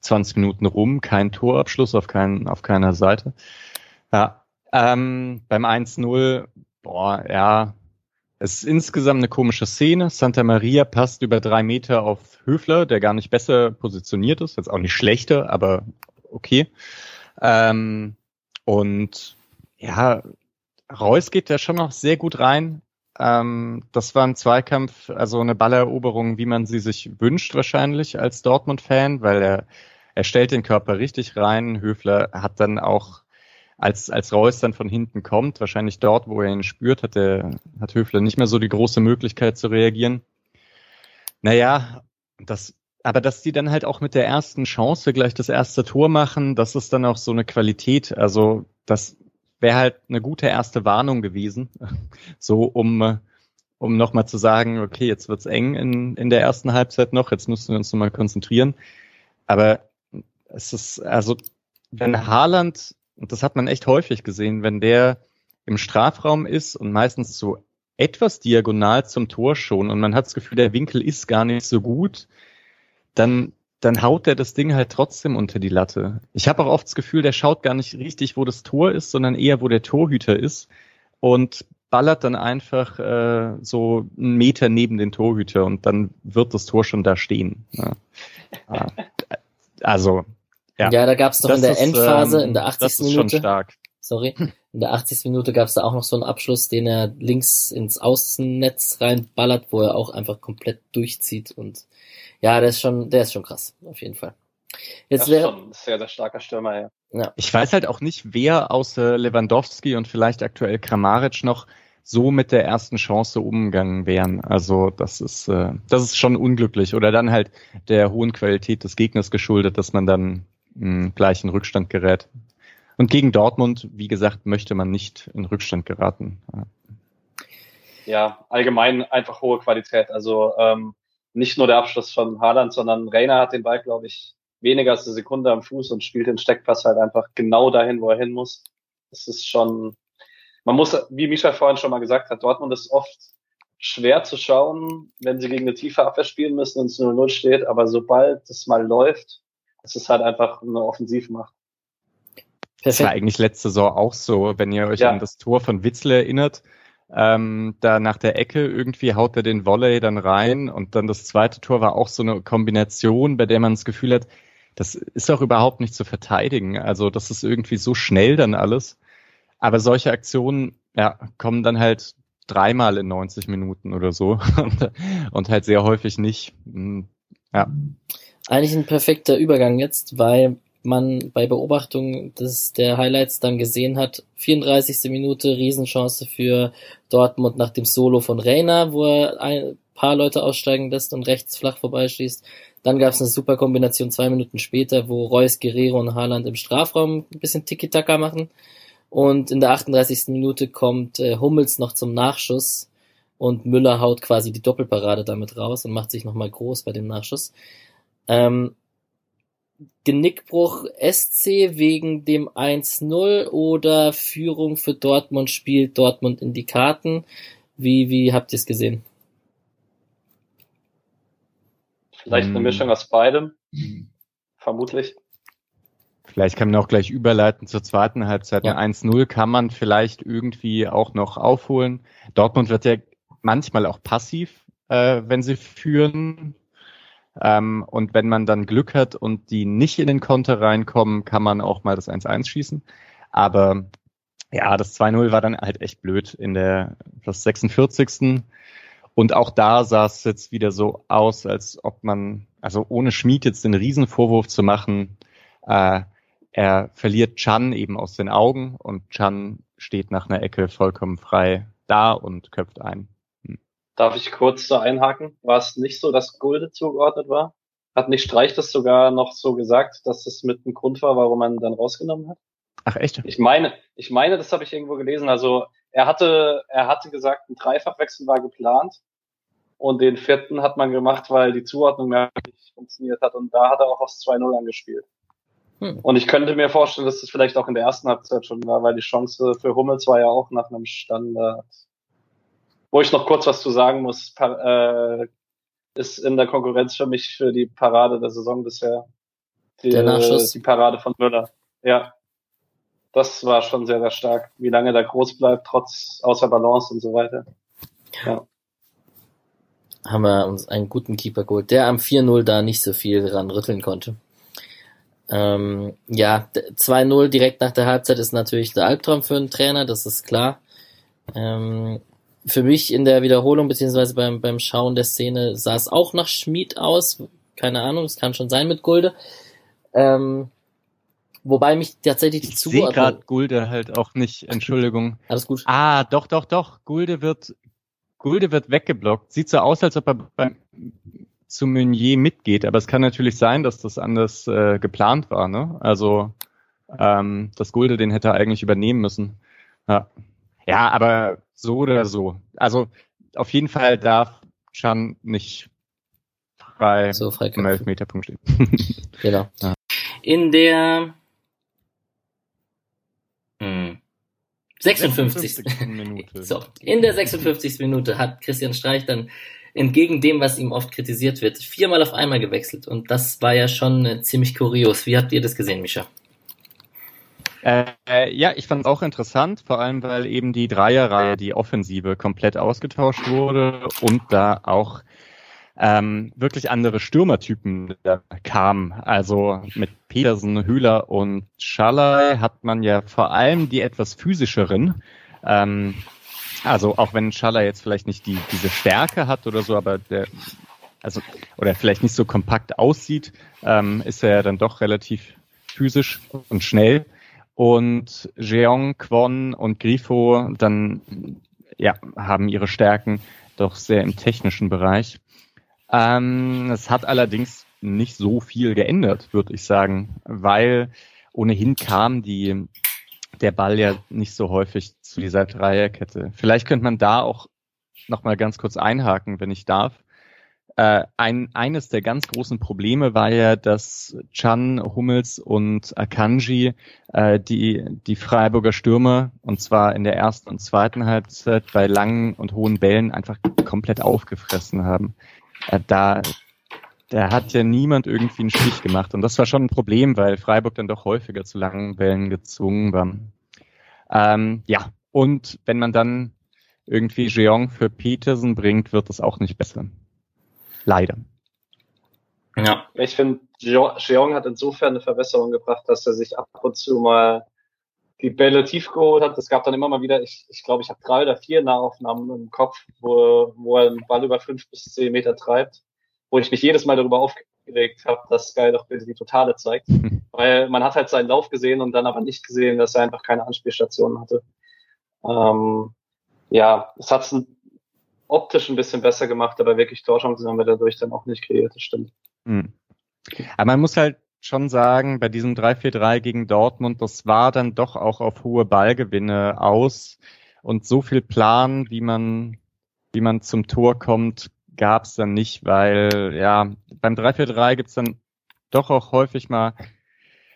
C: 20 Minuten rum, kein Torabschluss auf, kein, auf keiner Seite. Ja, ähm, beim 1-0, boah, ja, es ist insgesamt eine komische Szene. Santa Maria passt über drei Meter auf Höfler, der gar nicht besser positioniert ist. Jetzt auch nicht schlechter, aber okay. Ähm, und ja, Reus geht da schon noch sehr gut rein. Ähm, das war ein Zweikampf, also eine Balleroberung, wie man sie sich wünscht wahrscheinlich als Dortmund-Fan, weil er, er stellt den Körper richtig rein. Höfler hat dann auch als, als Reus dann von hinten kommt, wahrscheinlich dort, wo er ihn spürt, hat, der, hat Höfler nicht mehr so die große Möglichkeit zu reagieren. Naja, das, aber dass die dann halt auch mit der ersten Chance gleich das erste Tor machen, das ist dann auch so eine Qualität. Also das wäre halt eine gute erste Warnung gewesen, so um um nochmal zu sagen, okay, jetzt wird's eng in, in der ersten Halbzeit noch, jetzt müssen wir uns nochmal konzentrieren. Aber es ist, also, wenn Haaland und das hat man echt häufig gesehen, wenn der im Strafraum ist und meistens so etwas diagonal zum Tor schon und man hat das Gefühl, der Winkel ist gar nicht so gut, dann, dann haut der das Ding halt trotzdem unter die Latte. Ich habe auch oft das Gefühl, der schaut gar nicht richtig, wo das Tor ist, sondern eher, wo der Torhüter ist und ballert dann einfach äh, so einen Meter neben den Torhüter und dann wird das Tor schon da stehen. Ja. Also
A: ja, ja da gab es doch in der ist, Endphase, ähm, in der 80. Das ist Minute. Schon stark. Sorry. In der 80. Minute gab es da auch noch so einen Abschluss, den er links ins Außennetz reinballert, wo er auch einfach komplett durchzieht. Und ja, der ist schon, der ist schon krass, auf jeden Fall.
B: Jetzt das wäre schon ein sehr, sehr starker Stürmer, ja.
C: ja. Ich weiß halt auch nicht, wer außer Lewandowski und vielleicht aktuell Kramaric noch so mit der ersten Chance umgegangen wären. Also das ist, äh, das ist schon unglücklich. Oder dann halt der hohen Qualität des Gegners geschuldet, dass man dann gleich in Rückstand gerät. Und gegen Dortmund, wie gesagt, möchte man nicht in Rückstand geraten.
B: Ja, allgemein einfach hohe Qualität. Also ähm, nicht nur der Abschluss von Haaland, sondern Reiner hat den Ball, glaube ich, weniger als eine Sekunde am Fuß und spielt den Steckpass halt einfach genau dahin, wo er hin muss. Das ist schon, man muss, wie Micha vorhin schon mal gesagt hat, Dortmund ist oft schwer zu schauen, wenn sie gegen eine tiefe Abwehr spielen müssen und es 0-0 steht, aber sobald es mal läuft, es ist halt einfach eine Offensivmacht.
C: Das war eigentlich letzte Saison auch so, wenn ihr euch ja. an das Tor von Witzel erinnert. Ähm, da nach der Ecke irgendwie haut er den Volley dann rein und dann das zweite Tor war auch so eine Kombination, bei der man das Gefühl hat, das ist auch überhaupt nicht zu verteidigen. Also das ist irgendwie so schnell dann alles. Aber solche Aktionen ja, kommen dann halt dreimal in 90 Minuten oder so und, und halt sehr häufig nicht. Hm, ja.
A: Eigentlich ein perfekter Übergang jetzt, weil man bei Beobachtung des, der Highlights dann gesehen hat, 34. Minute Riesenchance für Dortmund nach dem Solo von Reina, wo er ein paar Leute aussteigen lässt und rechts flach vorbeischießt. Dann gab es eine super Kombination zwei Minuten später, wo Reus, Guerrero und Haaland im Strafraum ein bisschen Tiki-Taka machen. Und in der 38. Minute kommt äh, Hummels noch zum Nachschuss und Müller haut quasi die Doppelparade damit raus und macht sich nochmal groß bei dem Nachschuss. Ähm, Genickbruch SC wegen dem 1-0 oder Führung für Dortmund spielt Dortmund in die Karten? Wie, wie habt ihr es gesehen?
B: Vielleicht eine hm. Mischung aus beidem. Vermutlich.
C: Vielleicht kann man auch gleich überleiten zur zweiten Halbzeit. Ja. 1-0 kann man vielleicht irgendwie auch noch aufholen. Dortmund wird ja manchmal auch passiv, äh, wenn sie führen. Ähm, und wenn man dann Glück hat und die nicht in den Konter reinkommen, kann man auch mal das 1-1 schießen. Aber ja, das 2-0 war dann halt echt blöd in der das 46. Und auch da sah es jetzt wieder so aus, als ob man, also ohne Schmied jetzt den Riesenvorwurf zu machen, äh, er verliert Chan eben aus den Augen und Chan steht nach einer Ecke vollkommen frei da und köpft ein.
B: Darf ich kurz da einhaken? War es nicht so, dass Gulde zugeordnet war? Hat nicht Streich das sogar noch so gesagt, dass das mit ein Grund war, warum man dann rausgenommen hat?
C: Ach echt?
B: Ich meine, ich meine, das habe ich irgendwo gelesen. Also er hatte, er hatte gesagt, ein Dreifachwechsel war geplant und den vierten hat man gemacht, weil die Zuordnung mehr nicht funktioniert hat und da hat er auch aufs 2-0 angespielt. Hm. Und ich könnte mir vorstellen, dass das vielleicht auch in der ersten Halbzeit schon war, weil die Chance für Hummels war ja auch nach einem Standard. Wo ich noch kurz was zu sagen muss, äh, ist in der Konkurrenz für mich für die Parade der Saison bisher. Die, der Nachschuss. Die Parade von Müller. Ja. Das war schon sehr, sehr stark. Wie lange der groß bleibt, trotz außer Balance und so weiter. Ja.
A: Haben wir uns einen guten Keeper geholt, der am 4-0 da nicht so viel ran rütteln konnte. Ähm, ja, 2-0 direkt nach der Halbzeit ist natürlich der Albtraum für einen Trainer, das ist klar. Ähm, für mich in der Wiederholung beziehungsweise beim, beim Schauen der Szene sah es auch nach Schmied aus. Keine Ahnung, es kann schon sein mit Gulde. Ähm, wobei mich tatsächlich die
C: Zuordnung... Ich gerade Gulde halt auch nicht, Entschuldigung.
A: Alles gut.
C: Ah, doch, doch, doch. Gulde wird, Gulde wird weggeblockt. Sieht so aus, als ob er beim zu Meunier mitgeht. Aber es kann natürlich sein, dass das anders äh, geplant war. Ne? Also ähm, das Gulde, den hätte er eigentlich übernehmen müssen. Ja. Ja, aber so oder so. Also auf jeden Fall darf Chan nicht frei
A: so
C: am Elfmeterpunkt stehen.
A: genau. Ja. In der hm, 56. 56. Minute. So, in der 56. Minute hat Christian Streich dann entgegen dem, was ihm oft kritisiert wird, viermal auf einmal gewechselt. Und das war ja schon äh, ziemlich kurios. Wie habt ihr das gesehen, Micha?
C: Äh, ja, ich fand es auch interessant, vor allem weil eben die Dreierreihe, die Offensive, komplett ausgetauscht wurde und da auch ähm, wirklich andere Stürmertypen kamen. Also mit Petersen, Hühler und Schalay hat man ja vor allem die etwas physischeren ähm, also auch wenn Schaller jetzt vielleicht nicht die, diese Stärke hat oder so, aber der, also, oder vielleicht nicht so kompakt aussieht, ähm, ist er ja dann doch relativ physisch und schnell. Und Jeong, Kwon und Grifo dann, ja, haben ihre Stärken doch sehr im technischen Bereich. Ähm, es hat allerdings nicht so viel geändert, würde ich sagen, weil ohnehin kam die der Ball ja nicht so häufig zu dieser Dreierkette. Vielleicht könnte man da auch noch mal ganz kurz einhaken, wenn ich darf. Äh, ein, eines der ganz großen Probleme war ja, dass Chan, Hummels und Akanji äh, die, die Freiburger Stürmer, und zwar in der ersten und zweiten Halbzeit bei langen und hohen Bällen einfach komplett aufgefressen haben. Äh, da, da hat ja niemand irgendwie einen Stich gemacht. Und das war schon ein Problem, weil Freiburg dann doch häufiger zu langen Bällen gezwungen war. Ähm, ja, und wenn man dann irgendwie Jeong für Peterson bringt, wird das auch nicht besser. Leider.
B: Ja. Ich finde Jeong hat insofern eine Verbesserung gebracht, dass er sich ab und zu mal die Bälle tief geholt hat. Es gab dann immer mal wieder, ich, ich glaube, ich habe drei oder vier Nahaufnahmen im Kopf, wo, wo er einen Ball über fünf bis zehn Meter treibt, wo ich mich jedes Mal darüber aufgeregt habe, dass Sky doch bitte die Totale zeigt. Weil man hat halt seinen Lauf gesehen und dann aber nicht gesehen, dass er einfach keine Anspielstationen hatte. Ähm, ja, es hat es optisch ein bisschen besser gemacht, aber wirklich Torchancen haben wir dadurch dann auch nicht kreiert, das stimmt.
C: Mhm. Aber man muss halt schon sagen, bei diesem 3-4-3 gegen Dortmund, das war dann doch auch auf hohe Ballgewinne aus. Und so viel Plan, wie man, wie man zum Tor kommt, gab es dann nicht, weil ja, beim 3-4-3 gibt's dann doch auch häufig mal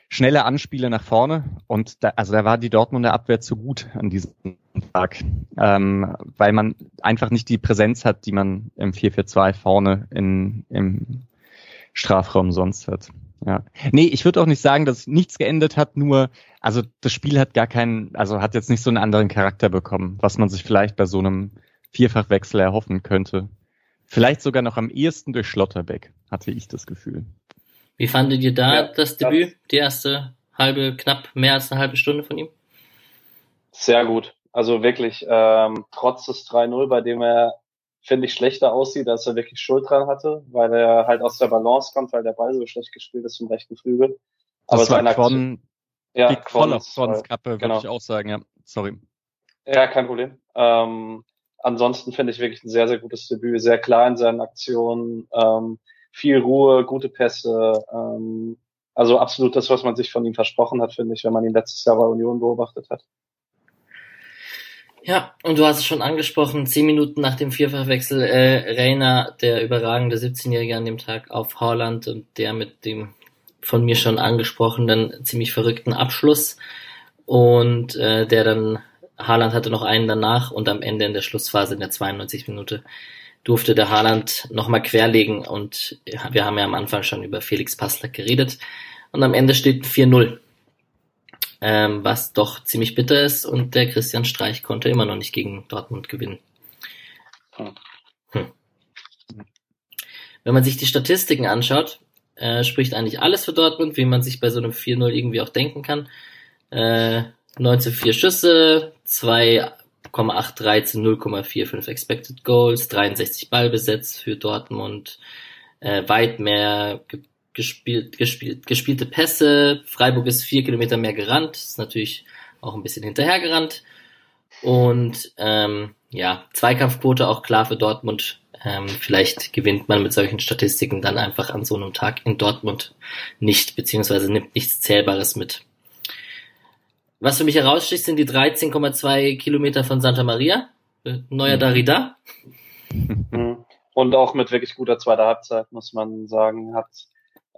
C: schnelle Anspiele nach vorne. Und da, also da war die Dortmunder Abwehr zu gut an diesem Tag, ähm, weil man einfach nicht die Präsenz hat, die man im 4-4-2 vorne in, im Strafraum sonst hat. Ja. Nee, ich würde auch nicht sagen, dass nichts geändert hat, nur, also das Spiel hat gar keinen, also hat jetzt nicht so einen anderen Charakter bekommen, was man sich vielleicht bei so einem Vierfachwechsel erhoffen könnte. Vielleicht sogar noch am ehesten durch Schlotterbeck, hatte ich das Gefühl.
A: Wie fandet ihr da ja, das Debüt, die erste halbe, knapp mehr als eine halbe Stunde von ihm?
B: Sehr gut. Also wirklich, ähm, trotz des 3-0, bei dem er finde ich, schlechter aussieht, als er wirklich Schuld dran hatte, weil er halt aus der Balance kommt, weil der Ball so schlecht gespielt ist zum rechten Flügel.
C: Aber das war Quon, ja, die voll auf Quons Kappe, genau. würde ich auch sagen, ja. Sorry.
B: Ja, kein Problem. Ähm, ansonsten finde ich wirklich ein sehr, sehr gutes Debüt, sehr klar in seinen Aktionen, ähm, viel Ruhe, gute Pässe, ähm, also absolut das, was man sich von ihm versprochen hat, finde ich, wenn man ihn letztes Jahr bei Union beobachtet hat.
A: Ja, und du hast es schon angesprochen, zehn Minuten nach dem Vierfachwechsel, äh, Reiner, der überragende 17-Jährige an dem Tag auf Holland und der mit dem von mir schon angesprochenen ziemlich verrückten Abschluss. Und äh, der dann, Haaland hatte noch einen danach und am Ende in der Schlussphase in der 92 Minute durfte der Haaland nochmal querlegen und wir haben ja am Anfang schon über Felix Passler geredet. Und am Ende steht 4-0 ähm, was doch ziemlich bitter ist und der Christian Streich konnte immer noch nicht gegen Dortmund gewinnen. Hm. hm. Wenn man sich die Statistiken anschaut, äh, spricht eigentlich alles für Dortmund, wie man sich bei so einem 4-0 irgendwie auch denken kann. Äh, 19 Schüsse, 2,813, 0,45 Expected Goals, 63 Ballbesetz für Dortmund, äh, weit mehr gespielt, gespielt, gespielte Pässe. Freiburg ist vier Kilometer mehr gerannt, ist natürlich auch ein bisschen hinterhergerannt. Und ähm, ja, Zweikampfquote auch klar für Dortmund. Ähm, vielleicht gewinnt man mit solchen Statistiken dann einfach an so einem Tag in Dortmund nicht, beziehungsweise nimmt nichts Zählbares mit. Was für mich heraussticht, sind die 13,2 Kilometer von Santa Maria. Neuer mhm. Darida.
B: Und auch mit wirklich guter zweiter Halbzeit, muss man sagen, hat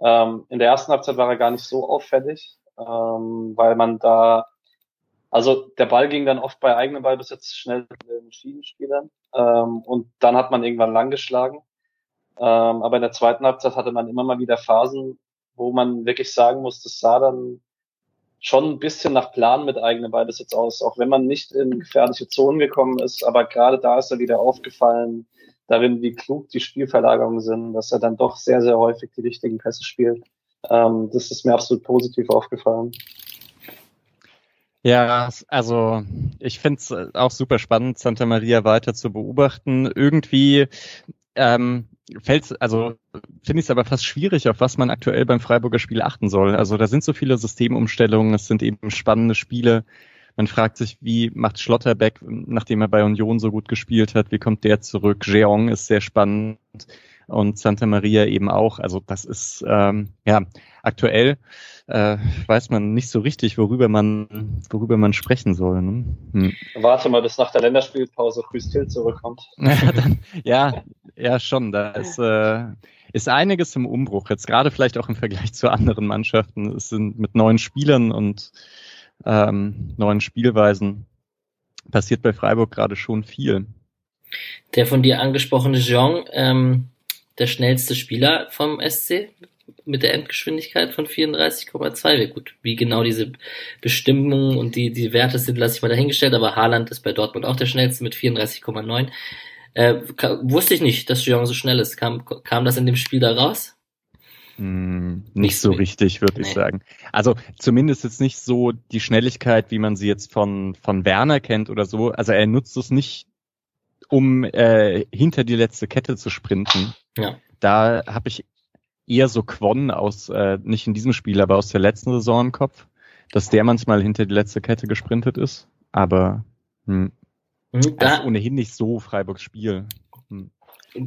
B: ähm, in der ersten Halbzeit war er gar nicht so auffällig, ähm, weil man da, also der Ball ging dann oft bei eigenem Ballbesitz schnell den Schienenspielern ähm, und dann hat man irgendwann lang geschlagen. Ähm, aber in der zweiten Halbzeit hatte man immer mal wieder Phasen, wo man wirklich sagen muss, das sah dann schon ein bisschen nach Plan mit eigenem Ballbesitz aus, auch wenn man nicht in gefährliche Zonen gekommen ist. Aber gerade da ist er wieder aufgefallen, darin, wie klug die Spielverlagerungen sind, dass er dann doch sehr, sehr häufig die richtigen Pässe spielt. Ähm, das ist mir absolut positiv aufgefallen.
C: Ja, also ich finde es auch super spannend, Santa Maria weiter zu beobachten. Irgendwie ähm, fällt also finde ich es aber fast schwierig, auf was man aktuell beim Freiburger Spiel achten soll. Also da sind so viele Systemumstellungen, es sind eben spannende Spiele. Man fragt sich, wie macht Schlotterbeck, nachdem er bei Union so gut gespielt hat, wie kommt der zurück? Jeong ist sehr spannend und Santa Maria eben auch. Also das ist ähm, ja aktuell äh, weiß man nicht so richtig, worüber man worüber man sprechen soll. Ne?
B: Hm. Warte mal, bis nach der Länderspielpause Christil zurückkommt.
C: ja, dann, ja, ja, schon. Da ist äh, ist einiges im Umbruch. Jetzt gerade vielleicht auch im Vergleich zu anderen Mannschaften. Es sind mit neuen Spielern und ähm, neuen Spielweisen passiert bei Freiburg gerade schon viel.
A: Der von dir angesprochene Jean, ähm, der schnellste Spieler vom SC mit der Endgeschwindigkeit von 34,2. Gut, wie genau diese Bestimmungen und die, die Werte sind, lasse ich mal dahingestellt, aber Haaland ist bei Dortmund auch der schnellste mit 34,9. Äh, wusste ich nicht, dass Jean so schnell ist. Kam, kam das in dem Spiel da raus?
C: Hm, nicht so richtig, würde nee. ich sagen. Also zumindest jetzt nicht so die Schnelligkeit, wie man sie jetzt von, von Werner kennt oder so. Also er nutzt es nicht, um äh, hinter die letzte Kette zu sprinten.
A: Ja.
C: Da habe ich eher so Quon aus, äh, nicht in diesem Spiel, aber aus der letzten Saison im Kopf, dass der manchmal hinter die letzte Kette gesprintet ist. Aber hm, hm da, ist ohnehin nicht so Freiburgs Spiel.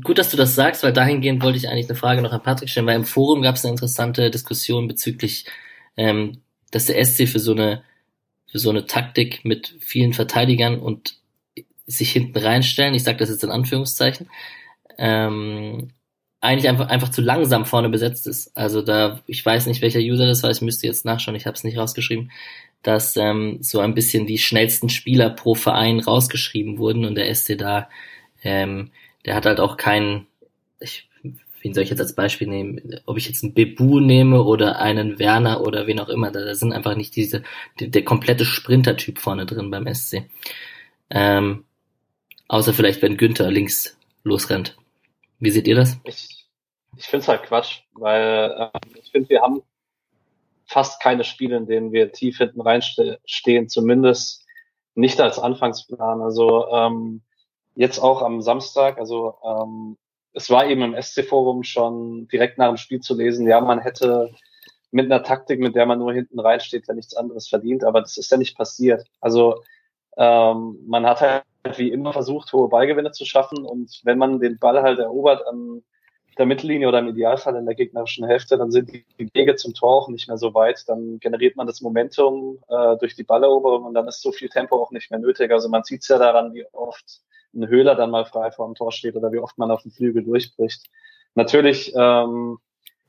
A: Gut, dass du das sagst, weil dahingehend wollte ich eigentlich eine Frage noch an Patrick stellen, weil im Forum gab es eine interessante Diskussion bezüglich, ähm, dass der SC für so eine für so eine Taktik mit vielen Verteidigern und sich hinten reinstellen, ich sage das jetzt in Anführungszeichen, ähm, eigentlich einfach, einfach zu langsam vorne besetzt ist. Also da, ich weiß nicht, welcher User das war, ich müsste jetzt nachschauen, ich habe es nicht rausgeschrieben, dass ähm, so ein bisschen die schnellsten Spieler pro Verein rausgeschrieben wurden und der SC da ähm, der hat halt auch keinen, ich, wen soll ich jetzt als Beispiel nehmen, ob ich jetzt einen Bebu nehme oder einen Werner oder wen auch immer, da, da sind einfach nicht diese, die, der komplette Sprinter-Typ vorne drin beim SC. Ähm, außer vielleicht, wenn Günther links losrennt. Wie seht ihr das?
B: Ich, ich finde es halt Quatsch, weil äh, ich finde, wir haben fast keine Spiele, in denen wir tief hinten reinstehen, zumindest nicht als Anfangsplan. Also ähm, jetzt auch am Samstag, also ähm, es war eben im SC-Forum schon direkt nach dem Spiel zu lesen, ja, man hätte mit einer Taktik, mit der man nur hinten reinsteht, ja nichts anderes verdient, aber das ist ja nicht passiert. Also ähm, man hat halt wie immer versucht, hohe Ballgewinne zu schaffen und wenn man den Ball halt erobert an der Mittellinie oder im Idealfall in der gegnerischen Hälfte, dann sind die Wege zum Tor auch nicht mehr so weit. Dann generiert man das Momentum äh, durch die Balleroberung und dann ist so viel Tempo auch nicht mehr nötig. Also man sieht es ja daran, wie oft ein Höhler dann mal frei vor dem Tor steht oder wie oft man auf dem Flügel durchbricht. Natürlich, ähm,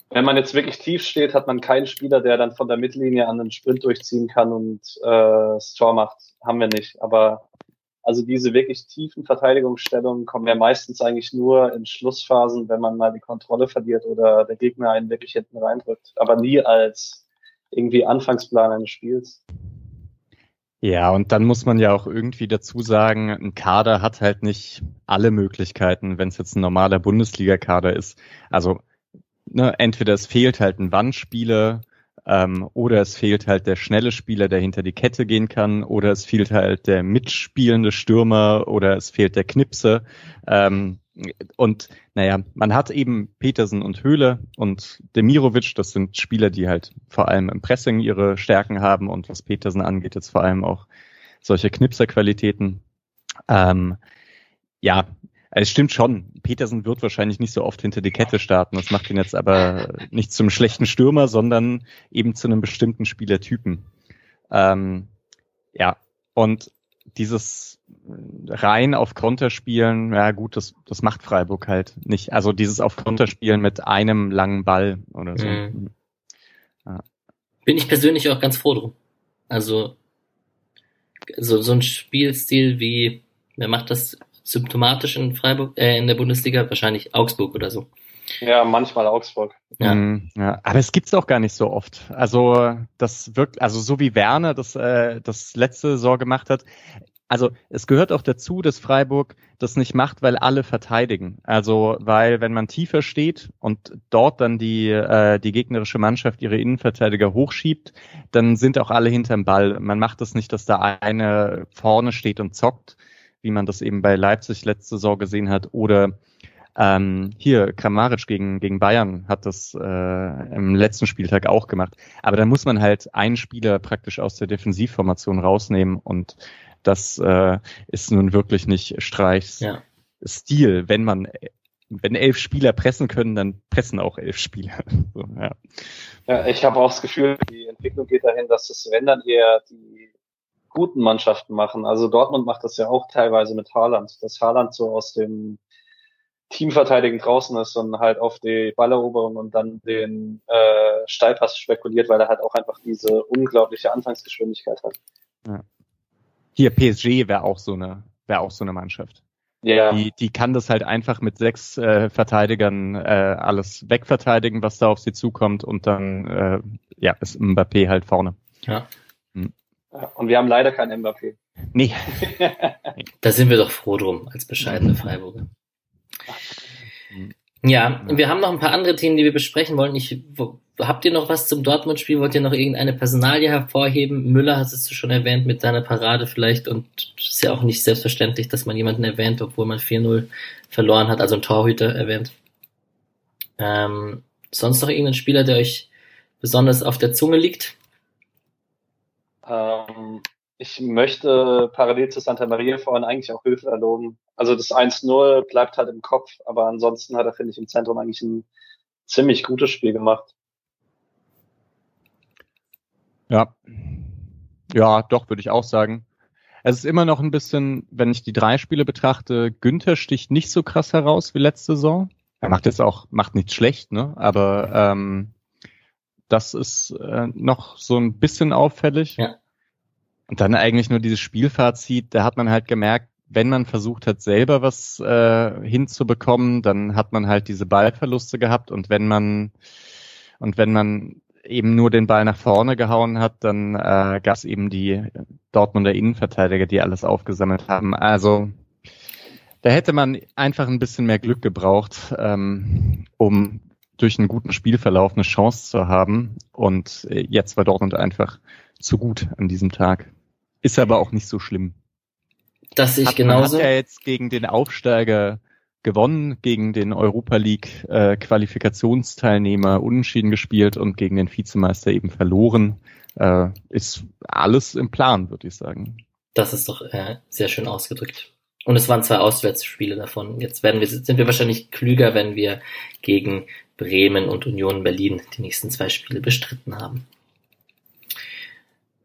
B: wenn man jetzt wirklich tief steht, hat man keinen Spieler, der dann von der Mittellinie an den Sprint durchziehen kann und äh, das Tor macht. Haben wir nicht. Aber also diese wirklich tiefen Verteidigungsstellungen kommen ja meistens eigentlich nur in Schlussphasen, wenn man mal die Kontrolle verliert oder der Gegner einen wirklich hinten reindrückt. Aber nie als irgendwie Anfangsplan eines Spiels.
C: Ja, und dann muss man ja auch irgendwie dazu sagen, ein Kader hat halt nicht alle Möglichkeiten, wenn es jetzt ein normaler Bundesliga-Kader ist. Also ne, entweder es fehlt halt ein Wandspieler ähm, oder es fehlt halt der schnelle Spieler, der hinter die Kette gehen kann, oder es fehlt halt der mitspielende Stürmer oder es fehlt der Knipse. Ähm, und naja, man hat eben Petersen und Höhle und Demirovic, das sind Spieler, die halt vor allem im Pressing ihre Stärken haben und was Petersen angeht, jetzt vor allem auch solche Knipserqualitäten. Ähm, ja, es stimmt schon. Petersen wird wahrscheinlich nicht so oft hinter die Kette starten. Das macht ihn jetzt aber nicht zum schlechten Stürmer, sondern eben zu einem bestimmten Spielertypen. Ähm, ja, und dieses rein auf Konter spielen, ja gut, das, das macht Freiburg halt nicht. Also dieses auf Konter spielen mit einem langen Ball oder so. Mhm.
A: Ja. Bin ich persönlich auch ganz froh drum. Also so, so ein Spielstil wie, wer macht das symptomatisch in Freiburg, äh, in der Bundesliga? Wahrscheinlich Augsburg oder so.
B: Ja, manchmal Augsburg.
C: Ja. Mhm, ja. Aber es gibt's auch gar nicht so oft. Also das wirkt, also so wie Werner das, äh, das letzte Saison gemacht hat. Also es gehört auch dazu, dass Freiburg das nicht macht, weil alle verteidigen. Also weil wenn man tiefer steht und dort dann die äh, die gegnerische Mannschaft ihre Innenverteidiger hochschiebt, dann sind auch alle hinterm Ball. Man macht das nicht, dass da eine vorne steht und zockt, wie man das eben bei Leipzig letzte Saison gesehen hat, oder ähm, hier, Kramaric gegen, gegen Bayern hat das äh, im letzten Spieltag auch gemacht. Aber da muss man halt einen Spieler praktisch aus der Defensivformation rausnehmen und das äh, ist nun wirklich nicht Streichs ja. Stil. Wenn man, wenn elf Spieler pressen können, dann pressen auch elf Spieler. so, ja.
B: ja, ich habe auch das Gefühl, die Entwicklung geht dahin, dass es, wenn dann eher die guten Mannschaften machen. Also Dortmund macht das ja auch teilweise mit Haaland, dass Haaland so aus dem Teamverteidigen draußen ist und halt auf die Balleroberung und dann den äh, Steilpass spekuliert, weil er halt auch einfach diese unglaubliche Anfangsgeschwindigkeit hat. Ja.
C: Hier PSG wäre auch so eine wäre auch so eine Mannschaft. Ja. Die, die kann das halt einfach mit sechs äh, Verteidigern äh, alles wegverteidigen, was da auf sie zukommt und dann äh, ja ist Mbappé halt vorne.
A: Ja.
B: Und wir haben leider kein Mbappé.
C: Nee.
A: da sind wir doch froh drum, als bescheidene Freiburger. Ja, wir haben noch ein paar andere Themen, die wir besprechen wollen. Ich, wo, habt ihr noch was zum Dortmund-Spiel? Wollt ihr noch irgendeine Personalie hervorheben? Müller hast du schon erwähnt mit deiner Parade vielleicht und es ist ja auch nicht selbstverständlich, dass man jemanden erwähnt, obwohl man 4-0 verloren hat, also einen Torhüter erwähnt. Ähm, sonst noch irgendein Spieler, der euch besonders auf der Zunge liegt?
B: Ähm, ich möchte parallel zu Santa Maria vorhin eigentlich auch Hilfe erloben. Also das 1-0 bleibt halt im Kopf, aber ansonsten hat er, finde ich, im Zentrum eigentlich ein ziemlich gutes Spiel gemacht.
C: Ja. Ja, doch, würde ich auch sagen. Es ist immer noch ein bisschen, wenn ich die drei Spiele betrachte, Günther sticht nicht so krass heraus wie letzte Saison. Er macht jetzt auch, macht nichts schlecht, ne? Aber ähm, das ist äh, noch so ein bisschen auffällig.
A: Ja.
C: Und dann eigentlich nur dieses Spielfazit, da hat man halt gemerkt, wenn man versucht hat, selber was äh, hinzubekommen, dann hat man halt diese Ballverluste gehabt und wenn man und wenn man eben nur den Ball nach vorne gehauen hat, dann äh, gab es eben die Dortmunder Innenverteidiger, die alles aufgesammelt haben. Also da hätte man einfach ein bisschen mehr Glück gebraucht, ähm, um durch einen guten Spielverlauf eine Chance zu haben. Und äh, jetzt war Dortmund einfach zu gut an diesem Tag. Ist aber auch nicht so schlimm.
A: Das sehe ich
C: hat,
A: genauso.
C: Man hat ja jetzt gegen den Aufsteiger gewonnen, gegen den Europa League äh, Qualifikationsteilnehmer unentschieden gespielt und gegen den Vizemeister eben verloren. Äh, ist alles im Plan, würde ich sagen.
A: Das ist doch äh, sehr schön ausgedrückt. Und es waren zwei Auswärtsspiele davon. Jetzt werden wir, sind wir wahrscheinlich klüger, wenn wir gegen Bremen und Union Berlin die nächsten zwei Spiele bestritten haben.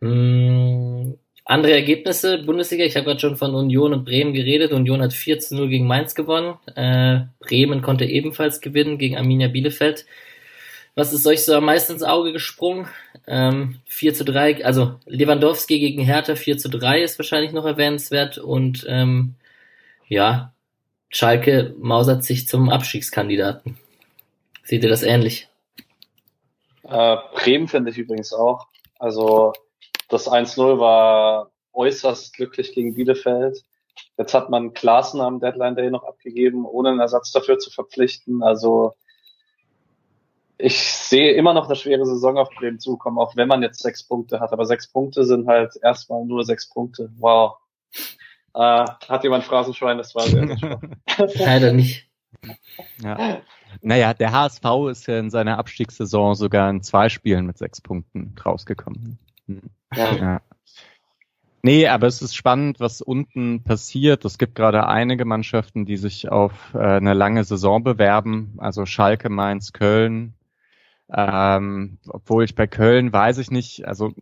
A: Hm, andere Ergebnisse, Bundesliga, ich habe gerade schon von Union und Bremen geredet. Union hat 4 zu 0 gegen Mainz gewonnen. Äh, Bremen konnte ebenfalls gewinnen gegen Arminia Bielefeld. Was ist euch so am meisten ins Auge gesprungen? Ähm, 4 zu 3, also Lewandowski gegen Hertha 4 zu 3 ist wahrscheinlich noch erwähnenswert und ähm, ja, Schalke mausert sich zum Abstiegskandidaten. Seht ihr das ähnlich?
B: Äh, Bremen finde ich übrigens auch. Also das 1-0 war äußerst glücklich gegen Bielefeld. Jetzt hat man Klaassen am Deadline Day noch abgegeben, ohne einen Ersatz dafür zu verpflichten. Also ich sehe immer noch eine schwere Saison auf Bremen zukommen, auch wenn man jetzt sechs Punkte hat. Aber sechs Punkte sind halt erstmal nur sechs Punkte. Wow. Äh, hat jemand Phrasenschwein? Das war sehr, sehr.
A: Leider nicht.
C: Ja. Naja, der HSV ist ja in seiner Abstiegssaison sogar in zwei Spielen mit sechs Punkten rausgekommen.
B: Ja.
C: Ja. Nee, aber es ist spannend, was unten passiert. Es gibt gerade einige Mannschaften, die sich auf äh, eine lange Saison bewerben, also Schalke, Mainz, Köln. Ähm, obwohl ich bei Köln weiß ich nicht, also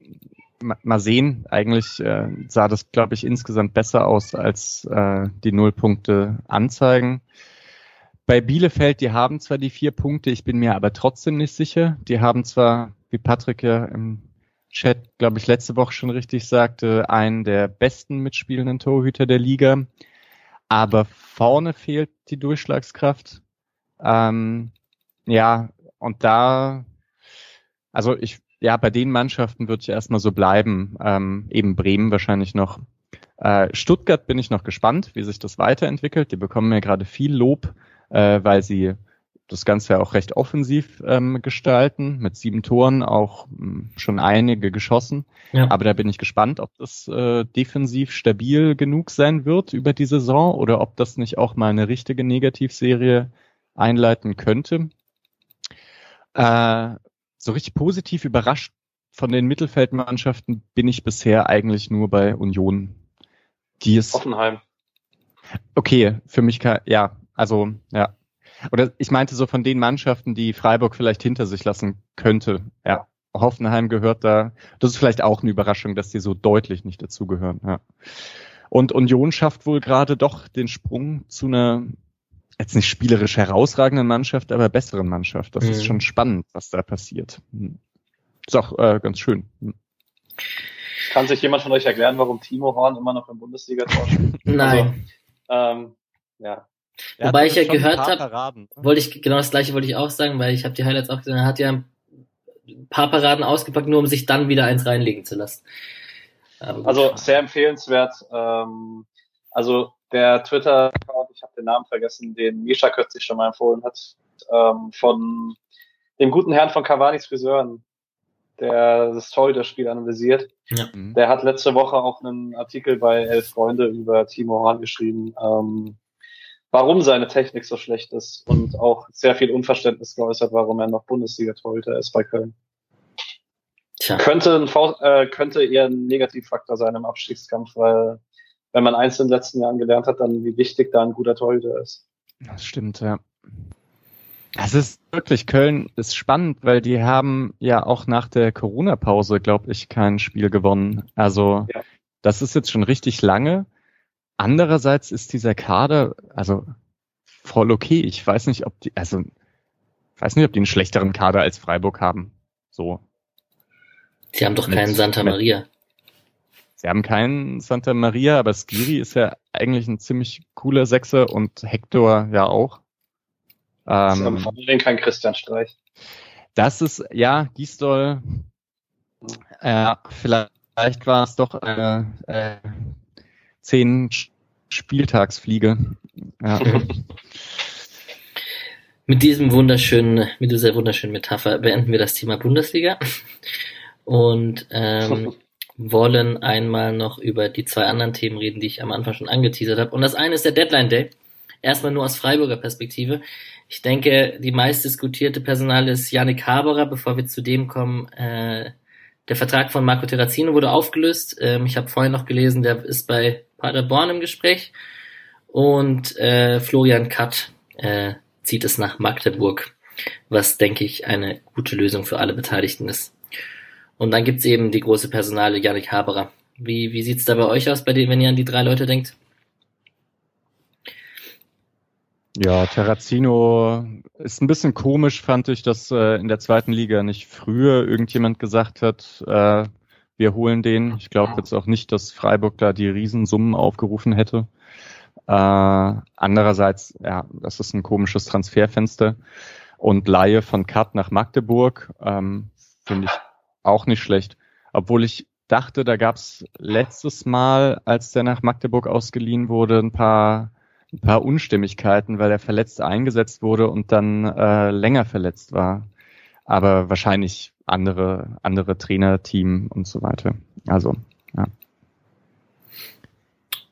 C: ma- mal sehen, eigentlich äh, sah das, glaube ich, insgesamt besser aus, als äh, die Nullpunkte anzeigen. Bei Bielefeld, die haben zwar die vier Punkte, ich bin mir aber trotzdem nicht sicher. Die haben zwar, wie Patrick ja im Chat, glaube ich, letzte Woche schon richtig sagte, einen der besten mitspielenden Torhüter der Liga. Aber vorne fehlt die Durchschlagskraft. Ähm, ja, und da, also ich, ja, bei den Mannschaften würde ich erstmal so bleiben. Ähm, eben Bremen wahrscheinlich noch. Äh, Stuttgart bin ich noch gespannt, wie sich das weiterentwickelt. Die bekommen ja gerade viel Lob, äh, weil sie das Ganze ja auch recht offensiv ähm, gestalten, mit sieben Toren auch mh, schon einige geschossen.
A: Ja.
C: Aber da bin ich gespannt, ob das äh, defensiv stabil genug sein wird über die Saison oder ob das nicht auch mal eine richtige Negativserie einleiten könnte. Äh, so richtig positiv überrascht von den Mittelfeldmannschaften bin ich bisher eigentlich nur bei Union. Die ist
B: Offenheim.
C: okay für mich, kann, ja, also ja. Oder ich meinte so von den Mannschaften, die Freiburg vielleicht hinter sich lassen könnte. Ja, Hoffenheim gehört da. Das ist vielleicht auch eine Überraschung, dass die so deutlich nicht dazugehören. Ja. Und Union schafft wohl gerade doch den Sprung zu einer jetzt nicht spielerisch herausragenden Mannschaft, aber besseren Mannschaft. Das
A: Mhm.
C: ist schon spannend, was da passiert. Hm. Ist auch äh, ganz schön. Hm.
B: Kann sich jemand von euch erklären, warum Timo Horn immer noch im Bundesliga-Tor spielt?
A: Nein.
B: Ähm, ja.
C: Er
A: Wobei ich ja gehört
C: paar
A: hab-
C: Paraden.
A: Wollte ich, genau das gleiche wollte ich auch sagen, weil ich habe die Highlights auch gesehen. Er hat ja ein paar Paraden ausgepackt, nur um sich dann wieder eins reinlegen zu lassen. Aber gut.
B: Also sehr empfehlenswert. Ähm, also der Twitter-Account, ich habe den Namen vergessen, den Misha kürzlich schon mal empfohlen hat, ähm, von dem guten Herrn von Cavani's Friseuren, der das Torhüter-Spiel analysiert. Ja. Mhm. Der hat letzte Woche auch einen Artikel bei Elf Freunde über Timo Horn geschrieben, ähm, warum seine Technik so schlecht ist und auch sehr viel Unverständnis geäußert, warum er noch Bundesliga-Torhüter ist bei Köln. Tja. Könnte, ein, äh, könnte eher ein Negativfaktor sein im Abstiegskampf, weil wenn man eins in den letzten Jahren gelernt hat, dann wie wichtig da ein guter Torhüter ist.
C: Das stimmt, ja. Es ist wirklich, Köln ist spannend, weil die haben ja auch nach der Corona-Pause, glaube ich, kein Spiel gewonnen. Also ja. das ist jetzt schon richtig lange. Andererseits ist dieser Kader, also voll okay. Ich weiß nicht, ob die, also ich weiß nicht, ob die einen schlechteren Kader als Freiburg haben. So.
A: Sie haben doch keinen mit, Santa Maria.
C: Sie haben keinen Santa Maria, aber Skiri ist ja eigentlich ein ziemlich cooler Sechser und Hector ja auch.
B: Ähm, Sie haben vor allem kein Christian Streich.
C: Das ist, ja, Gisdol, äh, vielleicht war es doch eine äh, zehn Spieltagsfliege. Ja.
A: Mit diesem wunderschönen, mit dieser wunderschönen Metapher beenden wir das Thema Bundesliga und ähm, wollen einmal noch über die zwei anderen Themen reden, die ich am Anfang schon angeteasert habe. Und das eine ist der Deadline Day. Erstmal nur aus Freiburger Perspektive. Ich denke, die meist diskutierte Personal ist Yannick Haberer. Bevor wir zu dem kommen, äh, der Vertrag von Marco Terrazino wurde aufgelöst. Ähm, ich habe vorhin noch gelesen, der ist bei Paderborn im Gespräch. Und äh, Florian Katt äh, zieht es nach Magdeburg, was, denke ich, eine gute Lösung für alle Beteiligten ist. Und dann gibt's eben die große Personale Yannick Haberer. Wie, wie sieht's da bei euch aus, bei dem, wenn ihr an die drei Leute denkt?
C: Ja, Terrazino ist ein bisschen komisch, fand ich, dass äh, in der zweiten Liga nicht früher irgendjemand gesagt hat, äh, wir holen den. Ich glaube jetzt auch nicht, dass Freiburg da die Riesensummen aufgerufen hätte. Äh, andererseits, ja, das ist ein komisches Transferfenster. Und Laie von Kat nach Magdeburg ähm, finde ich auch nicht schlecht. Obwohl ich dachte, da gab's letztes Mal, als der nach Magdeburg ausgeliehen wurde, ein paar ein paar Unstimmigkeiten, weil er verletzt eingesetzt wurde und dann äh, länger verletzt war. Aber wahrscheinlich andere, andere Trainerteam und so weiter. Also, ja.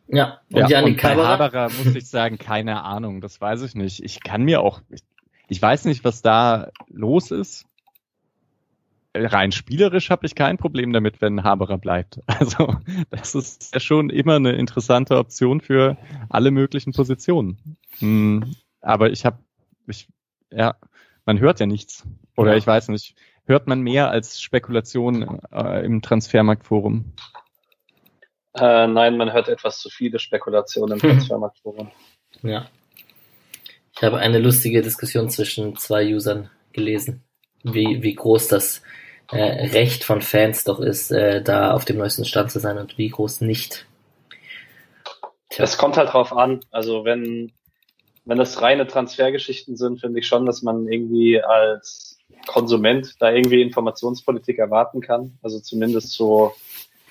A: Ja,
C: und ja, Janik und bei Haberer muss ich sagen, keine Ahnung, das weiß ich nicht. Ich kann mir auch, ich, ich weiß nicht, was da los ist rein spielerisch habe ich kein Problem damit, wenn Haberer bleibt. Also das ist ja schon immer eine interessante Option für alle möglichen Positionen. Hm, aber ich habe, ich, ja, man hört ja nichts. Oder ja. ich weiß nicht, hört man mehr als Spekulation äh, im Transfermarktforum?
B: Äh, nein, man hört etwas zu viele Spekulationen im Transfermarktforum.
A: Ja. Ich habe eine lustige Diskussion zwischen zwei Usern gelesen, wie, wie groß das äh, Recht von Fans doch ist, äh, da auf dem neuesten Stand zu sein und wie groß nicht.
B: Tja. Es kommt halt drauf an. Also wenn, wenn das reine Transfergeschichten sind, finde ich schon, dass man irgendwie als Konsument da irgendwie Informationspolitik erwarten kann. Also zumindest so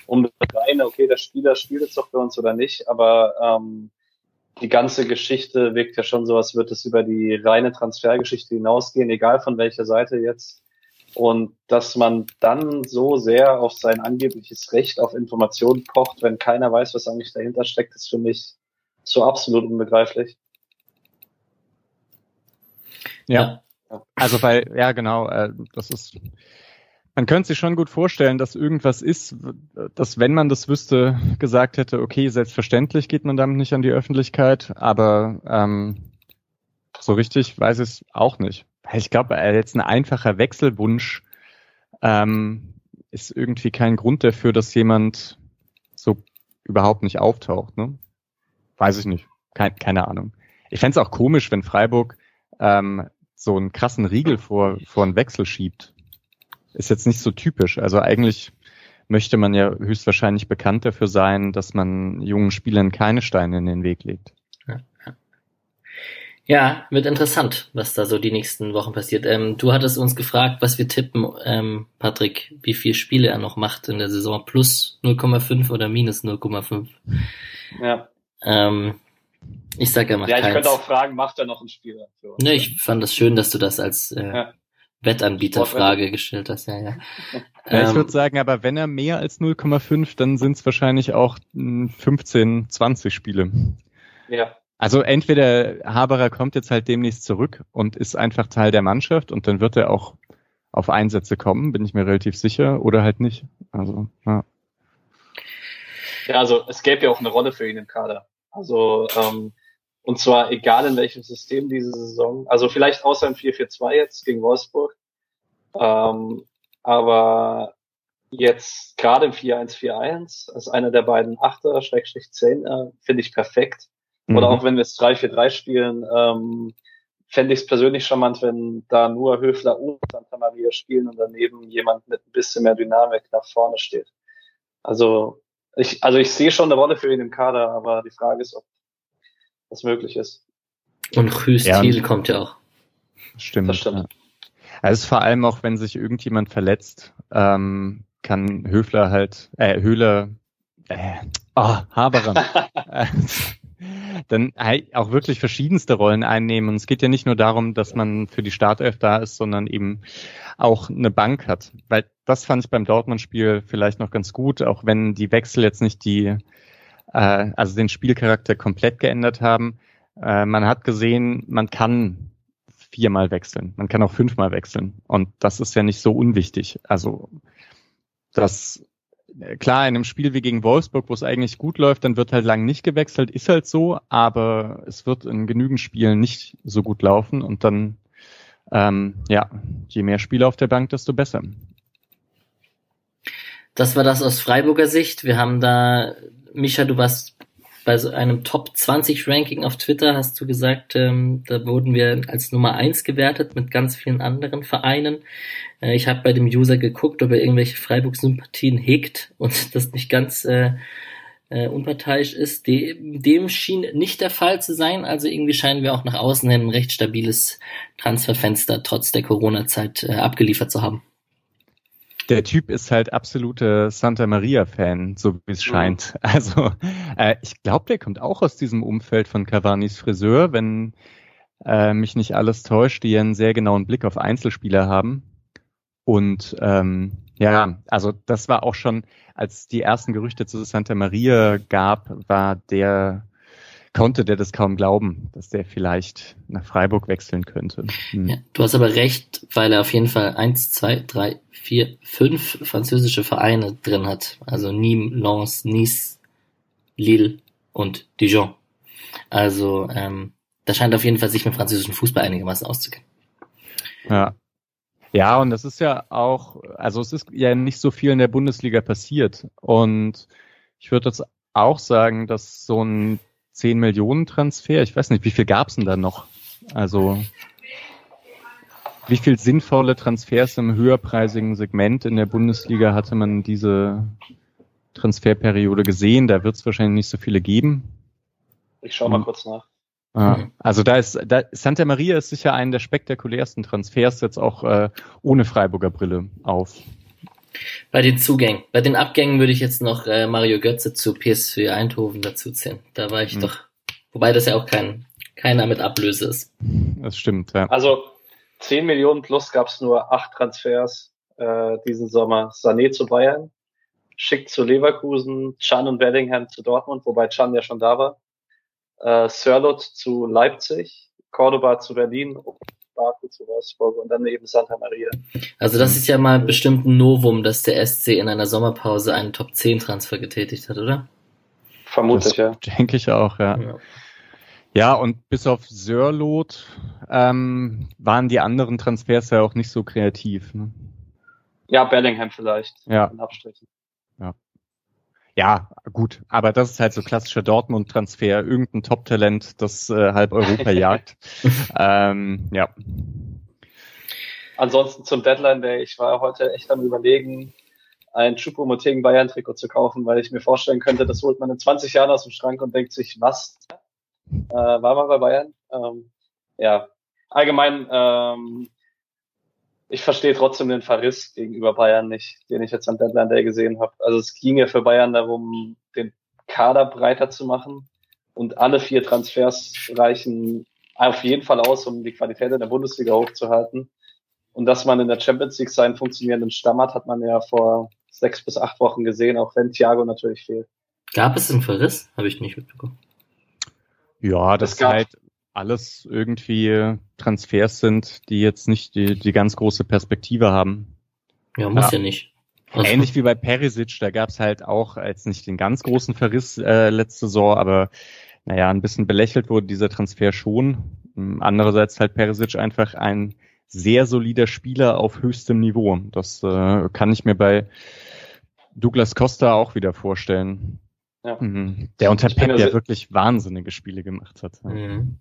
B: um das reine, okay, der Spieler spielt jetzt doch für uns oder nicht, aber ähm, die ganze Geschichte wirkt ja schon so, als würde es über die reine Transfergeschichte hinausgehen, egal von welcher Seite jetzt. Und dass man dann so sehr auf sein angebliches Recht auf Informationen pocht, wenn keiner weiß, was eigentlich dahinter steckt, ist für mich so absolut unbegreiflich.
C: Ja. Also weil, ja genau, äh, das ist, man könnte sich schon gut vorstellen, dass irgendwas ist, dass wenn man das wüsste, gesagt hätte, okay, selbstverständlich geht man damit nicht an die Öffentlichkeit, aber ähm, so richtig weiß ich es auch nicht ich glaube, äh, jetzt ein einfacher Wechselwunsch ähm, ist irgendwie kein Grund dafür, dass jemand so überhaupt nicht auftaucht. Ne? Weiß ich nicht. Kein, keine Ahnung. Ich fände es auch komisch, wenn Freiburg ähm, so einen krassen Riegel vor, vor einen Wechsel schiebt. Ist jetzt nicht so typisch. Also eigentlich möchte man ja höchstwahrscheinlich bekannt dafür sein, dass man jungen Spielern keine Steine in den Weg legt.
A: Ja, wird interessant, was da so die nächsten Wochen passiert. Ähm, du hattest uns gefragt, was wir tippen, ähm, Patrick, wie viele Spiele er noch macht in der Saison. Plus 0,5 oder minus 0,5.
B: Ja.
A: Ähm, Ich sage, er macht
B: Ja, ich
A: keins.
B: könnte auch fragen, macht er noch einen Spieler? Uns?
A: Ne, ich fand das schön, dass du das als äh,
B: Ja.
A: Wettanbieterfrage gestellt hast. Ja, ja.
C: Ja, ich
A: Ähm,
C: würde sagen, aber wenn er mehr als 0,5, dann sind es wahrscheinlich auch mh, 15, 20 Spiele.
B: ja.
C: Also entweder Haberer kommt jetzt halt demnächst zurück und ist einfach Teil der Mannschaft und dann wird er auch auf Einsätze kommen, bin ich mir relativ sicher, oder halt nicht. Also, ja.
B: Ja, also es gäbe ja auch eine Rolle für ihn im Kader. Also ähm, und zwar egal in welchem System diese Saison. Also vielleicht außer im 4-4-2 jetzt gegen Wolfsburg. Ähm, aber jetzt gerade im 4-1-4-1 als einer der beiden Achter, Schrägstrich 10, äh, finde ich perfekt. Oder
C: Mhm.
B: auch wenn wir es 3-4-3 spielen, ähm, fände ich es persönlich charmant, wenn da nur Höfler und Santa Maria spielen und daneben jemand mit ein bisschen mehr Dynamik nach vorne steht. Also ich, also ich sehe schon eine Rolle für ihn im Kader, aber die Frage ist, ob das möglich ist.
A: und Rüst
C: Ja.
A: Thiel kommt ja auch.
B: Das
C: Stimmt. Ja.
B: stimmt.
C: Also vor allem auch, wenn sich irgendjemand verletzt, ähm, kann Höfler halt, äh, Höhler, äh, oh, Haberer, dann halt auch wirklich verschiedenste Rollen einnehmen. Und es geht ja nicht nur darum, dass man für die Startelf da ist, sondern eben auch eine Bank hat. Weil das fand ich beim Dortmund-Spiel vielleicht noch ganz gut, auch wenn die Wechsel jetzt nicht die, äh, also den Spielcharakter komplett geändert haben. Äh, man hat gesehen, man kann viermal wechseln. Man kann auch fünfmal wechseln. Und das ist ja nicht so unwichtig. Also das äh, klar, in einem Spiel wie gegen Wolfsburg, wo es eigentlich gut läuft, dann wird halt lang nicht gewechselt, ist halt so, aber es wird in genügend Spielen nicht so gut laufen und dann, ähm, ja, je mehr Spieler auf der Bank, desto besser.
A: Das war das aus Freiburger Sicht. Wir haben da, Micha, du warst bei so einem Top 20 Ranking auf Twitter, hast du gesagt, ähm, da wurden wir als Nummer eins gewertet mit ganz vielen anderen Vereinen. Äh, ich habe bei dem User geguckt, ob er irgendwelche Freiburg-Sympathien hegt und das nicht ganz äh, äh, unparteiisch ist. Dem, dem schien nicht der Fall zu sein. Also irgendwie scheinen wir auch nach außen hin ein recht stabiles Transferfenster trotz der Corona-Zeit äh, abgeliefert zu haben.
C: Der Typ ist halt absolute Santa Maria-Fan, so wie es
B: Mhm.
C: scheint. Also äh, ich glaube, der kommt auch aus diesem Umfeld von Cavanis Friseur, wenn äh, mich nicht alles täuscht, die einen sehr genauen Blick auf Einzelspieler haben. Und ähm, ja, also das war auch schon, als die ersten Gerüchte zu Santa Maria gab, war der, konnte der das kaum glauben, dass der vielleicht nach Freiburg wechseln könnte. Hm.
A: Ja, du hast aber recht, weil er auf jeden Fall eins, zwei, drei, vier, fünf französische Vereine drin hat. Also Nîmes, Lens, Nice, Lille und Dijon. Also ähm, da scheint auf jeden Fall sich mit französischem Fußball einigermaßen auszukennen.
C: Ja. Ja, und das ist ja auch, also es ist ja nicht so viel in der Bundesliga passiert. Und ich würde jetzt auch sagen, dass so ein 10 Millionen Transfer, ich weiß nicht, wie viel gab's denn da noch? Also wie viel sinnvolle Transfers im höherpreisigen Segment in der Bundesliga hatte man diese Transferperiode gesehen? Da wird es wahrscheinlich nicht so viele geben.
B: Ich schaue mal
C: Mhm.
B: kurz nach.
A: Mhm.
C: also da ist da, Santa Maria ist sicher einer der spektakulärsten Transfers jetzt auch äh, ohne Freiburger Brille auf.
A: Bei den Zugängen, bei den Abgängen würde ich jetzt noch äh, Mario Götze zu PSV Eindhoven dazuzählen. Da war ich
C: Mhm.
A: doch, wobei das ja auch kein keiner mit Ablöse ist.
C: Das stimmt, ja.
B: Also 10 Millionen plus gab es nur acht Transfers äh, diesen Sommer. Sané zu Bayern, Schick zu Leverkusen, Chan und Bellingham zu Dortmund, wobei Chan ja schon da war. Äh, Sörlot zu Leipzig, Cordoba zu Berlin, Barco zu Wolfsburg und dann eben Santa Maria.
A: Also das ist ja mal bestimmt ein Novum, dass der SC in einer Sommerpause einen Top 10 Transfer getätigt hat, oder?
B: Vermutlich, ja.
C: Das denke ich auch, ja.
A: Ja.
C: Ja, und bis auf Sörlot ähm, waren die anderen Transfers ja auch nicht so kreativ. Ne?
B: Ja, Bellingham vielleicht.
C: Ja.
B: In Abstrichen.
C: Ja, gut, aber das ist halt so klassischer Dortmund-Transfer, irgendein Top-Talent, das äh, halb Europa jagt. ähm, ja.
B: Ansonsten zum Deadline Day. Ich war heute echt am überlegen, ein Choupo-Moting Bayern-Trikot zu kaufen, weil ich mir vorstellen könnte, das holt man in 20 Jahren aus dem Schrank und denkt sich, was? Äh, war mal bei Bayern? Ähm, ja, allgemein, ähm, ich verstehe trotzdem den Verriss gegenüber Bayern nicht, den ich jetzt am Deadline Day gesehen habe. Also es ging ja für Bayern darum, den Kader breiter zu machen Und alle vier Transfers reichen auf jeden Fall aus, um die Qualität in der Bundesliga hochzuhalten. Und dass man in der Champions League seinen funktionierenden Stamm hat, hat man ja vor sechs bis acht Wochen gesehen, auch wenn Thiago natürlich fehlt.
A: Gab es einen Verriss? Habe ich nicht mitbekommen.
C: Ja, das ist halt alles irgendwie Transfers sind, die jetzt nicht die, die ganz große Perspektive haben.
A: Ja, muss ja, ja nicht.
C: Also Ähnlich wie bei Perisic, da gab's halt auch als nicht den ganz großen Verriss äh, letzte Saison, aber naja, ein bisschen belächelt wurde dieser Transfer schon. Andererseits halt Perisic einfach ein sehr solider Spieler auf höchstem Niveau. Das äh, kann ich mir bei Douglas Costa auch wieder vorstellen. Ja. Mhm. Der unter Pep ja wirklich wahnsinnige Spiele gemacht hat.
B: Mhm.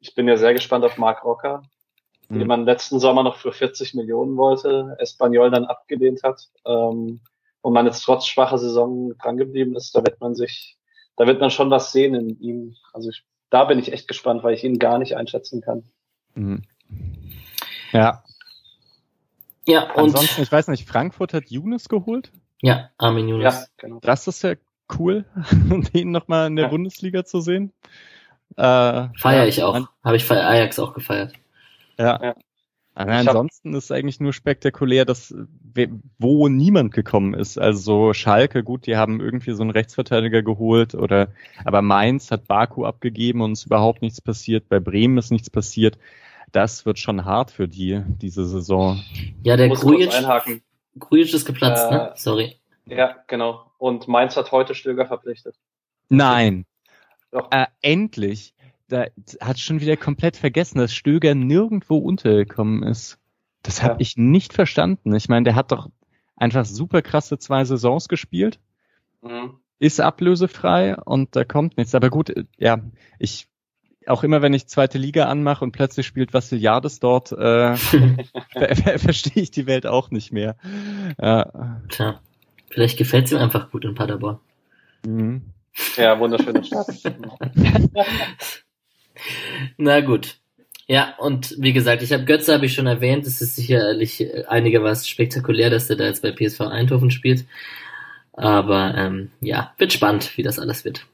B: Ich bin ja sehr gespannt auf Mark Rocker, mhm. den man letzten Sommer noch für 40 Millionen wollte, Espanyol dann abgelehnt hat ähm, und man jetzt trotz schwacher Saison drangeblieben ist. Da wird man sich, da wird man schon was sehen in ihm. Also ich, da bin ich echt gespannt, weil ich ihn gar nicht einschätzen kann.
C: Mhm. Ja.
A: Ja, und
C: ansonsten, ich weiß nicht, Frankfurt hat Younes geholt?
A: Ja, Armin Younes. Ja,
C: genau. Das ist ja cool, den nochmal in der ja. Bundesliga zu sehen.
A: Äh, Feier ich auch. Habe ich bei Ajax auch gefeiert.
C: Ja. ja. ansonsten ist eigentlich nur spektakulär, dass wo niemand gekommen ist. Also Schalke, gut, die haben irgendwie so einen Rechtsverteidiger geholt oder aber Mainz hat Baku abgegeben und es ist überhaupt nichts passiert. Bei Bremen ist nichts passiert. Das wird schon hart für die diese Saison.
A: Ja, der Grujic, Grujic ist geplatzt, ne? äh, ne? Sorry.
B: Ja, genau. Und Mainz hat heute Stöger verpflichtet.
C: Nein. Doch. Äh, endlich. Da hat schon wieder komplett vergessen, dass Stöger nirgendwo untergekommen ist. Das habe ja. ich nicht verstanden. Ich meine, der hat doch einfach super krasse zwei Saisons gespielt. Mhm. Ist ablösefrei und da kommt nichts. Aber gut, ja, ich auch immer, wenn ich zweite Liga anmache und plötzlich spielt Vassiliades dort, äh, ver verstehe ich die Welt auch nicht mehr.
A: Ja. Tja. Vielleicht gefällt es ihm einfach gut in Paderborn.
B: Mhm. Ja, wunderschöne Stadt.
A: Na gut. Ja, und wie gesagt, ich habe Götze habe ich schon erwähnt, es ist sicherlich einigermaßen spektakulär, dass der da jetzt bei PSV Eindhoven spielt. Aber ähm, ja, wird spannend, wie das alles wird.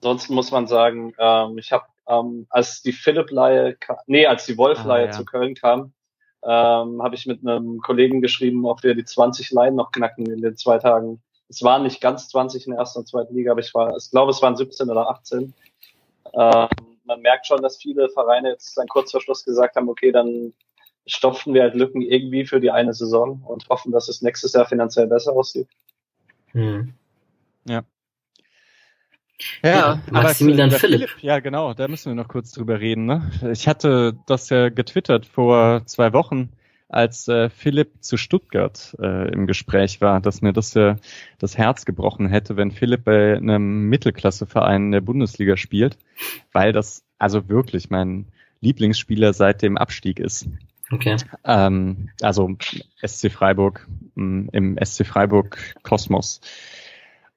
B: Ansonsten muss man sagen, ähm, ich habe, ähm, als die Philipp-Leihe, nee, als die Wolf-Leihe ah, ja. zu Köln kam, ähm, habe ich mit einem Kollegen geschrieben, ob wir die 20 Leinen noch knacken in den zwei Tagen. Es waren nicht ganz 20 in der ersten und zweiten Liga, aber ich war, ich glaube, es waren 17 oder 18. Ähm, man merkt schon, dass viele Vereine jetzt dann kurz vor Schluss gesagt haben, okay, dann stopfen wir halt Lücken irgendwie für die eine Saison und hoffen, dass es nächstes Jahr finanziell besser aussieht.
C: Hm. Ja.
A: Ja, ja Maximilian Philipp. Philipp.
C: Ja, genau, da müssen wir noch kurz drüber reden. Ne? Ich hatte das ja getwittert vor zwei Wochen, als äh, Philipp zu Stuttgart äh, im Gespräch war, dass mir das ja das Herz gebrochen hätte, wenn Philipp bei einem Mittelklasseverein in der Bundesliga spielt, weil das also wirklich mein Lieblingsspieler seit dem Abstieg ist.
A: Okay.
C: Ähm, also SC Freiburg, im SC Freiburg Kosmos.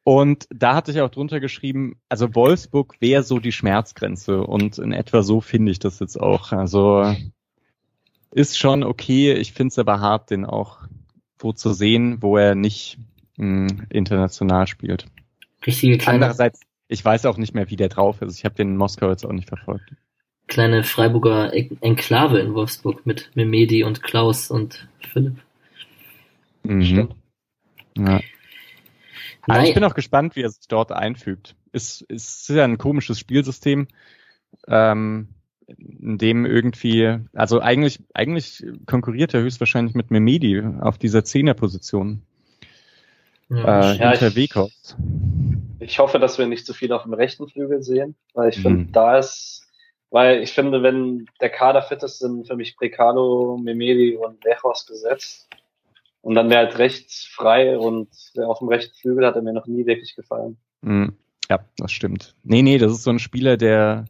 C: Und da hatte ich auch drunter geschrieben, also Wolfsburg wäre so die Schmerzgrenze und in etwa so finde ich das jetzt auch. Also ist schon okay, ich finde es aber hart, den auch wo zu sehen, wo er nicht mh, hm, international spielt.
A: Richtige kleine.
C: Andererseits, ich weiß auch nicht mehr, wie der drauf ist. Ich habe den in Moskau jetzt auch nicht verfolgt.
A: Kleine Freiburger Enklave in Wolfsburg mit Memedi und Klaus und Philipp.
C: Mhm. Ja. Aber ich bin auch gespannt, wie er sich dort einfügt. Ist, ist ja ein komisches Spielsystem, ähm, in dem irgendwie, also eigentlich, eigentlich konkurriert er höchstwahrscheinlich mit Memedi auf dieser Zehnerposition.
B: Ja, äh, ja, hinter ich, ich hoffe, dass wir nicht zu viel auf dem rechten Flügel sehen, weil ich mhm. finde, da ist, weil ich finde, wenn der Kader fit ist, sind für mich Precalo, Memedi und Lechos gesetzt. Und dann wäre halt rechts frei und auf dem rechten Flügel hat er mir noch nie wirklich gefallen.
C: Mm, ja, das stimmt. Nee, nee, das ist so ein Spieler, der,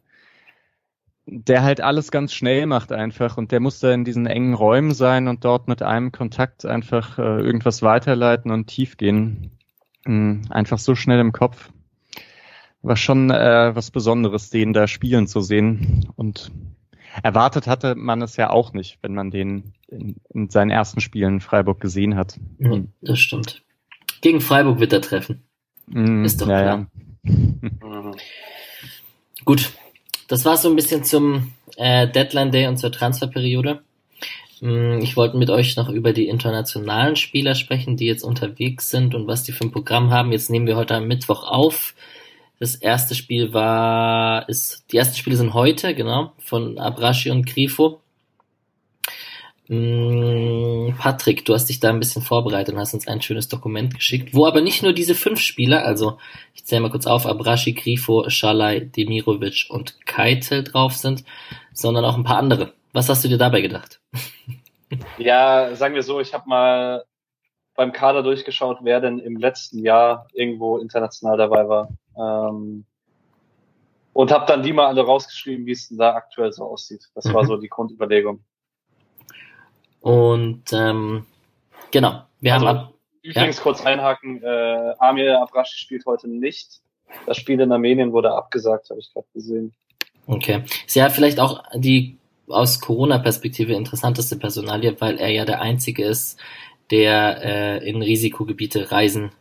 C: der halt alles ganz schnell macht einfach und der muss da in diesen engen Räumen sein und dort mit einem Kontakt einfach äh, irgendwas weiterleiten und tief gehen. Mm, einfach so schnell im Kopf. War schon äh, was Besonderes, den da spielen zu sehen. Und erwartet hatte man es ja auch nicht, wenn man den in, in seinen ersten Spielen in Freiburg gesehen hat.
A: Ja, das stimmt. Gegen Freiburg wird er treffen.
C: Mm, Ist doch ja, klar. Ja.
A: Gut, das war so ein bisschen zum äh, Deadline Day und zur Transferperiode. Mm, ich wollte mit euch noch über die internationalen Spieler sprechen, die jetzt unterwegs sind und was die für ein Programm haben. Jetzt nehmen wir heute am Mittwoch auf. Das erste Spiel war, ist, die ersten Spiele sind heute, genau, von Abrashi und Grifo. Mm, Patrick, du hast dich da ein bisschen vorbereitet und hast uns ein schönes Dokument geschickt, wo aber nicht nur diese fünf Spieler, also ich zähle mal kurz auf, Abrashi, Grifo, Schalai, Demirovic und Keitel drauf sind, sondern auch ein paar andere. Was hast du dir dabei gedacht?
B: Ja, sagen wir so, ich habe mal beim Kader durchgeschaut, wer denn im letzten Jahr irgendwo international dabei war. Ähm, und habe dann die mal alle rausgeschrieben, wie es denn da aktuell so aussieht. Das mhm. war so die Grundüberlegung.
A: Und ähm, genau, wir also, haben ab,
B: übrigens ja. kurz einhaken, äh, Amir Abrashi spielt heute nicht. Das Spiel in Armenien wurde abgesagt, habe ich gerade gesehen.
A: Okay. Ist ja vielleicht auch die aus Corona-Perspektive interessanteste Personalie, weil er ja der Einzige ist, der äh, in Risikogebiete reisen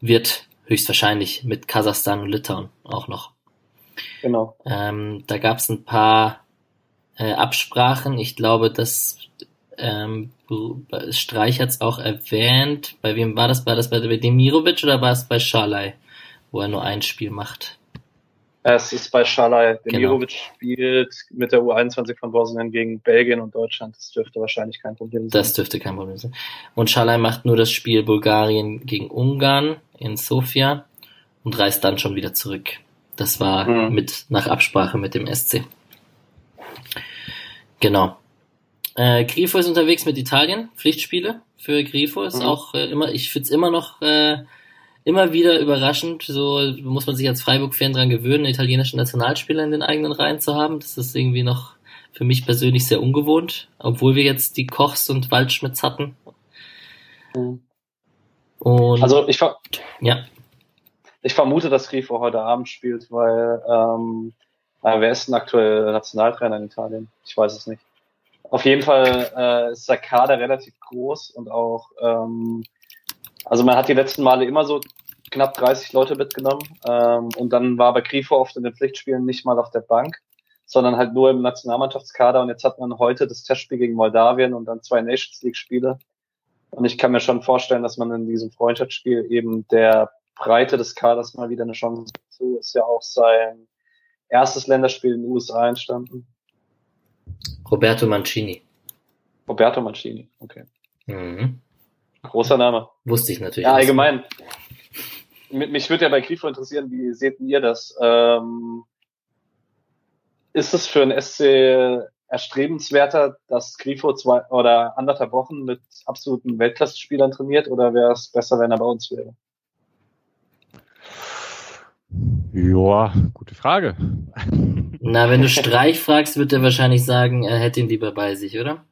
A: wird, höchstwahrscheinlich mit Kasachstan und Litauen auch noch.
B: Genau.
A: Ähm, da gab es ein paar äh, Absprachen. Ich glaube, dass ähm, Streich hat es auch erwähnt. Bei wem war das? War das bei Demirovic oder war es bei Schalai, wo er nur ein Spiel macht?
B: Es ist bei Schalai. Demirovic genau. spielt mit der U21 von Bosnien gegen Belgien und Deutschland. Das dürfte wahrscheinlich kein Problem sein.
A: Das dürfte kein Problem sein. Und Schalai macht nur das Spiel Bulgarien gegen Ungarn in Sofia und reist dann schon wieder zurück. Das war mhm. mit nach Absprache mit dem SC. Genau. Äh, Grifo ist unterwegs mit Italien, Pflichtspiele für Grifo ist mhm. auch äh, immer, ich find's immer noch äh, immer wieder überraschend, so muss man sich als Freiburg-Fan dran gewöhnen, italienische Nationalspieler in den eigenen Reihen zu haben. Das ist irgendwie noch für mich persönlich sehr ungewohnt, obwohl wir jetzt die Kochs und Waldschmidts hatten.
B: Mhm. Und, also ich, ver ja. ich vermute, dass Grifo heute Abend spielt, weil ähm, äh, wer ist denn aktuell Nationaltrainer in Italien? Ich weiß es nicht. Auf jeden Fall äh, ist der Kader relativ groß und auch, ähm, also man hat die letzten Male immer so knapp 30 Leute mitgenommen ähm, und dann war bei Grifo oft in den Pflichtspielen nicht mal auf der Bank, sondern halt nur im Nationalmannschaftskader. Und jetzt hat man heute das Testspiel gegen Moldawien und dann zwei Nations League Spiele. Und ich kann mir schon vorstellen, dass man in diesem Freundschaftsspiel eben der Breite des Kaders mal wieder eine Chance zu ist ja auch sein erstes Länderspiel in den USA entstanden
A: Roberto Mancini.
B: Roberto Mancini, okay. Mhm. Großer Name.
A: Wusste ich natürlich.
B: Ja, allgemein. Mich würde ja bei Grifo interessieren, wie seht ihr das? Ähm, ist es für ein SC erstrebenswerter, dass Grifo zwei oder anderthalb Wochen mit absoluten Weltklasse-Spielern trainiert oder wäre es besser, wenn er bei uns wäre?
C: Ja, gute Frage.
A: Na, wenn du Streich fragst, wird er wahrscheinlich sagen, er hätte ihn lieber bei sich, oder?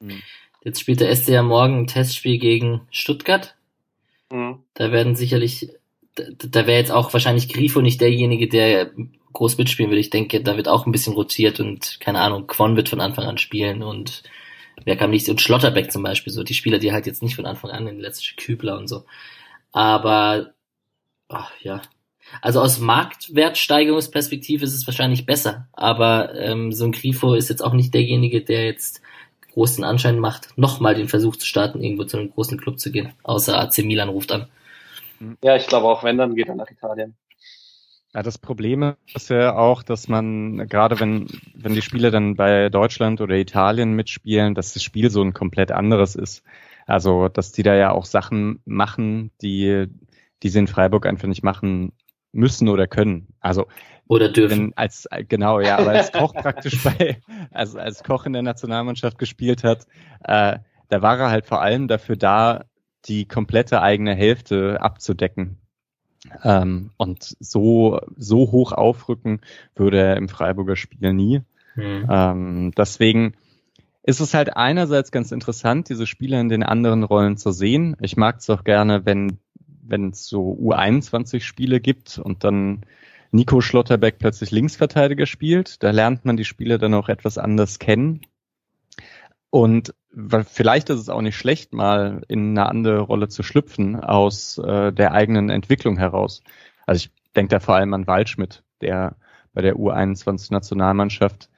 A: Mhm. Jetzt spielt der SC ja morgen ein Testspiel gegen Stuttgart. Mhm. Da werden sicherlich, da, da wäre jetzt auch wahrscheinlich Grifo nicht derjenige, der groß mitspielen will. Ich denke, da wird auch ein bisschen rotiert und keine Ahnung, Quon wird von Anfang an spielen und wer kam nicht, und Schlotterbeck zum Beispiel, so die Spieler, die halt jetzt nicht von Anfang an in den letzten Kübler und so. Aber, ach, ja, also aus Marktwertsteigerungsperspektive ist es wahrscheinlich besser, aber ähm, so ein Grifo ist jetzt auch nicht derjenige, der jetzt großen Anschein macht, nochmal den Versuch zu starten, irgendwo zu einem großen Club zu gehen, außer AC Milan ruft an.
B: Ja, ich glaube auch, wenn, dann geht er nach Italien.
C: Ja, das Problem ist ja auch, dass man, gerade wenn, wenn die Spieler dann bei Deutschland oder Italien mitspielen, dass das Spiel so ein komplett anderes ist. Also, dass die da ja auch Sachen machen, die, die sie in Freiburg einfach nicht machen müssen oder können. Also
A: oder dürfen.
C: Als genau, ja, aber als Koch praktisch bei, also als Koch in der Nationalmannschaft gespielt hat, äh, da war er halt vor allem dafür da, die komplette eigene Hälfte abzudecken. Ähm, und so so hoch aufrücken würde er im Freiburger Spiel nie. Mhm. Ähm, deswegen ist es halt einerseits ganz interessant, diese Spieler in den anderen Rollen zu sehen. Ich mag es auch gerne, wenn wenn es so U21-Spiele gibt und dann Nico Schlotterbeck plötzlich Linksverteidiger spielt. Da lernt man die Spieler dann auch etwas anders kennen. Und vielleicht ist es auch nicht schlecht, mal in eine andere Rolle zu schlüpfen aus äh, der eigenen Entwicklung heraus. Also ich denke da vor allem an Waldschmidt, der bei der U21-Nationalmannschaft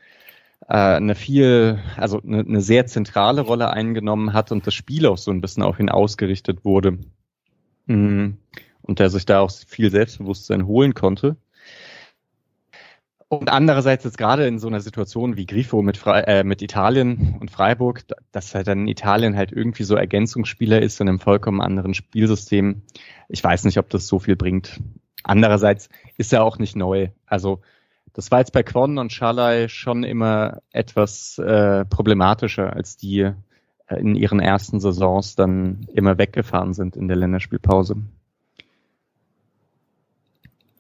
C: äh, eine viel, also eine, eine sehr zentrale Rolle eingenommen hat und das Spiel auch so ein bisschen auf ihn ausgerichtet wurde. Mhm. Und der sich da auch viel Selbstbewusstsein holen konnte. Und andererseits jetzt gerade in so einer Situation wie Grifo mit, Fre äh, mit Italien und Freiburg, dass halt dann Italien halt irgendwie so Ergänzungsspieler ist in einem vollkommen anderen Spielsystem. Ich weiß nicht, ob das so viel bringt. Andererseits ist er auch nicht neu. Also das war jetzt bei Quon und Schalai schon immer etwas äh, problematischer, als die in ihren ersten Saisons dann immer weggefahren sind in der Länderspielpause.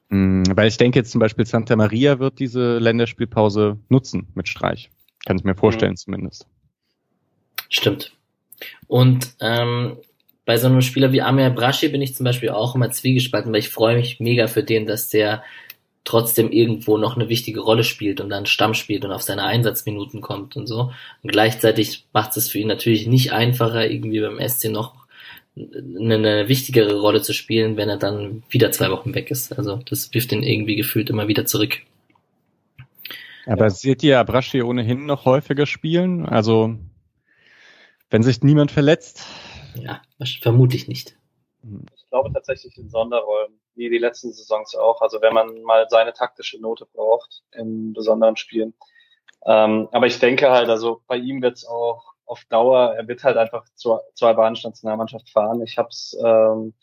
C: Mhm, weil ich denke jetzt zum Beispiel Santa Maria wird diese Länderspielpause nutzen mit Streich. Kann ich mir vorstellen mhm. zumindest.
A: Stimmt. Und ähm, bei so einem Spieler wie Amir Braschi bin ich zum Beispiel auch immer zwiegespalten, weil ich freue mich mega für den, dass der trotzdem irgendwo noch eine wichtige Rolle spielt und dann Stamm spielt und auf seine Einsatzminuten kommt und so. Und gleichzeitig macht es für ihn natürlich nicht einfacher, irgendwie beim SC noch eine wichtigere Rolle zu spielen, wenn er dann wieder zwei Wochen weg ist. Also das wirft ihn irgendwie gefühlt immer wieder zurück.
C: Aber ja. seht ihr Abraschi ohnehin noch häufiger spielen? Also wenn sich niemand verletzt?
A: Ja, vermute ich nicht.
B: Ich glaube tatsächlich in Sonderrollen, wie die letzten Saisons auch. Also wenn man mal seine taktische Note braucht in besonderen Spielen. Ähm, aber ich denke halt, also bei ihm wird es auch auf Dauer, er wird halt einfach zur, zur albanischen Nationalmannschaft fahren. Ich habe es ähm,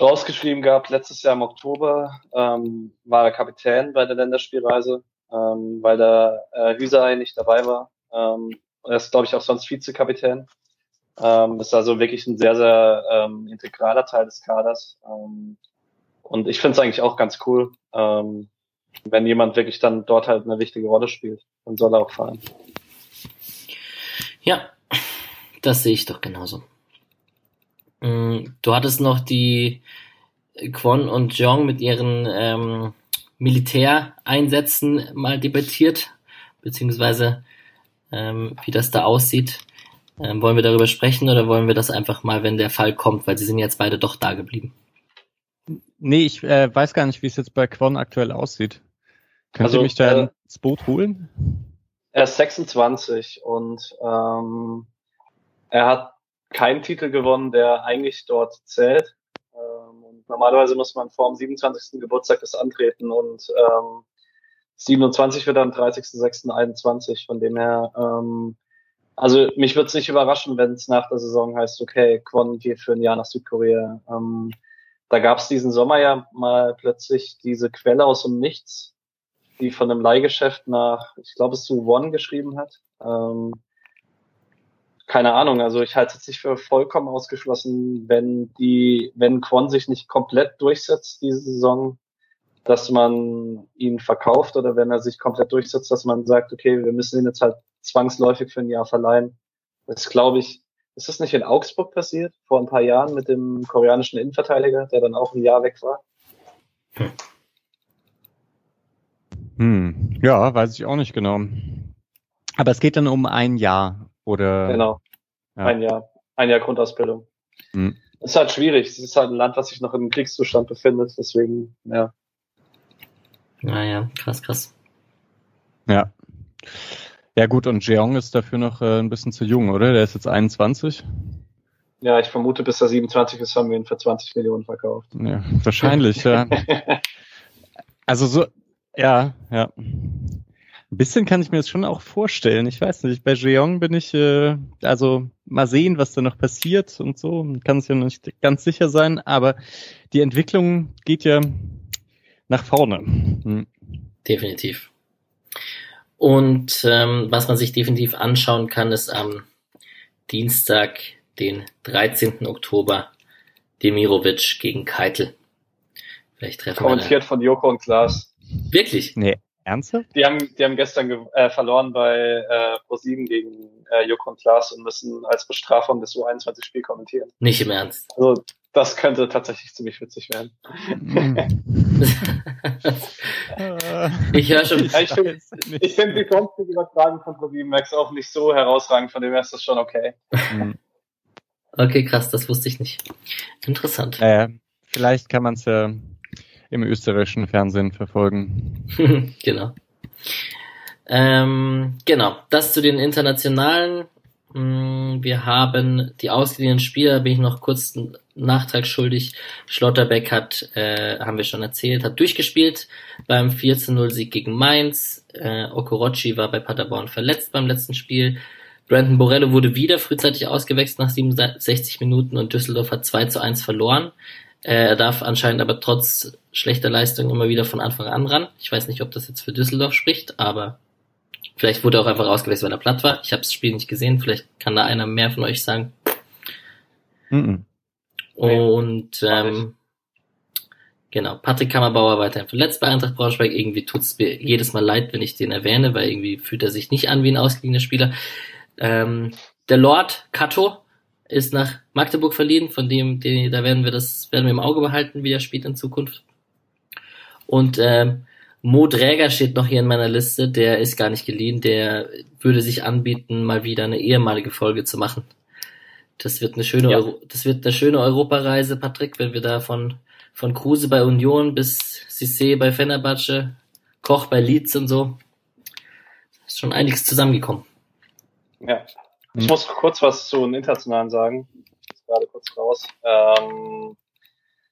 B: rausgeschrieben gehabt, letztes Jahr im Oktober ähm, war er Kapitän bei der Länderspielreise, ähm, weil der äh, Hüsei nicht dabei war. Ähm, er ist, glaube ich, auch sonst Vizekapitän. Ähm, ist also wirklich ein sehr, sehr ähm, integraler Teil des Kaders. Ähm, und ich finde es eigentlich auch ganz cool, ähm, wenn jemand wirklich dann dort halt eine wichtige Rolle spielt. Dann soll er auch fahren.
A: Ja, das sehe ich doch genauso. Mm, du hattest noch die Kwon und Jong mit ihren ähm, Militäreinsätzen mal debattiert, beziehungsweise ähm, wie das da aussieht. Ähm, wollen wir darüber sprechen oder wollen wir das einfach mal, wenn der Fall kommt, weil sie sind jetzt beide doch da geblieben?
C: Nee, ich äh, weiß gar nicht, wie es jetzt bei Kwon aktuell aussieht. Könnt also, ihr mich da äh, ins Boot holen?
B: Er ist 26 und ähm, er hat keinen Titel gewonnen, der eigentlich dort zählt. Ähm, und normalerweise muss man vor dem 27. Geburtstag das antreten und ähm, 27 wird dann 30.06.21. Von dem her, ähm, also mich würde es nicht überraschen, wenn es nach der Saison heißt, okay, Kwon geht für ein Jahr nach Südkorea. Ähm, da gab es diesen Sommer ja mal plötzlich diese Quelle aus dem Nichts, die von einem Leihgeschäft nach, ich glaube, es zu One geschrieben hat. Ähm, keine Ahnung, also ich halte es nicht für vollkommen ausgeschlossen, wenn die, wenn Quan sich nicht komplett durchsetzt diese Saison, dass man ihn verkauft oder wenn er sich komplett durchsetzt, dass man sagt, okay, wir müssen ihn jetzt halt zwangsläufig für ein Jahr verleihen. Das glaube ich, ist das nicht in Augsburg passiert, vor ein paar Jahren mit dem koreanischen Innenverteidiger, der dann auch ein Jahr weg war? Hm.
C: Hm, ja, weiß ich auch nicht genau. Aber es geht dann um ein Jahr, oder?
B: Genau. Ja. Ein Jahr. Ein Jahr Grundausbildung. Hm. ist halt schwierig. Es ist halt ein Land, was sich noch im Kriegszustand befindet, deswegen, ja.
A: Naja, krass, krass.
C: Ja. Ja gut, und Jeong ist dafür noch äh, ein bisschen zu jung, oder? Der ist jetzt 21.
B: Ja, ich vermute, bis er 27 ist, haben wir ihn für 20 Millionen verkauft.
C: Ja, wahrscheinlich, ja. Also so, ja, ja. Ein bisschen kann ich mir das schon auch vorstellen. Ich weiß nicht, bei Jeong bin ich, äh, also mal sehen, was da noch passiert und so. Kann es ja noch nicht ganz sicher sein, aber die Entwicklung geht ja nach vorne. Hm.
A: Definitiv. Und ähm, was man sich definitiv anschauen kann, ist am Dienstag, den 13. Oktober, Demirovic gegen Keitel.
B: Vielleicht treffen Kommentiert wir von Joko und Klaas.
A: Wirklich?
C: Nee. Ernsthaft?
B: Die haben, die haben gestern äh, verloren bei äh, ProSieben gegen äh, Joko und Klaas und müssen als Bestrafung das U21-Spiel kommentieren.
A: Nicht im Ernst.
B: Also das könnte tatsächlich ziemlich witzig werden.
A: ich höre schon.
B: Ja, ich finde find die sonstige Übertragung von ProSieben Max auch nicht so herausragend, von dem her ist das schon okay.
A: Mhm. Okay, krass, das wusste ich nicht. Interessant.
C: Äh, vielleicht kann man es ja im österreichischen Fernsehen verfolgen.
A: genau. Ähm, genau, das zu den internationalen. Mm, wir haben die ausgeliehenen Spieler, bin ich noch kurz einen Nachtrag schuldig. Schlotterbeck hat, äh, haben wir schon erzählt, hat durchgespielt beim 14-0-Sieg gegen Mainz. Äh, Okorochi war bei Paderborn verletzt beim letzten Spiel. Brandon Borello wurde wieder frühzeitig ausgewechselt nach 67 Minuten und Düsseldorf hat 2 zu 1 verloren. Äh, er darf anscheinend aber trotz schlechter Leistung immer wieder von Anfang an ran. Ich weiß nicht, ob das jetzt für Düsseldorf spricht, aber Vielleicht wurde er auch einfach ausgewechselt, weil er platt war. Ich habe das Spiel nicht gesehen. Vielleicht kann da einer mehr von euch sagen. Mhm. Und ähm, genau, Patrick Kammerbauer weiterhin verletzt bei Eintracht Braunschweig. Irgendwie tut es mir jedes Mal leid, wenn ich den erwähne, weil irgendwie fühlt er sich nicht an wie ein ausgeliehener Spieler. Ähm, der Lord Kato ist nach Magdeburg verliehen, von dem, den, da werden wir das, werden wir im Auge behalten, wie er spielt in Zukunft. Und ähm, Mo Dräger steht noch hier in meiner Liste, der ist gar nicht geliehen, der würde sich anbieten, mal wieder eine ehemalige Folge zu machen. Das wird eine schöne, ja. Euro, das wird eine schöne Europareise, Patrick, wenn wir da von, von Kruse bei Union bis Cissé bei Fenerbahce, Koch bei Leeds und so. Ist schon einiges zusammengekommen.
B: Ja. Ich hm. muss kurz was zu den Internationalen sagen. Ich gerade kurz raus. Ähm,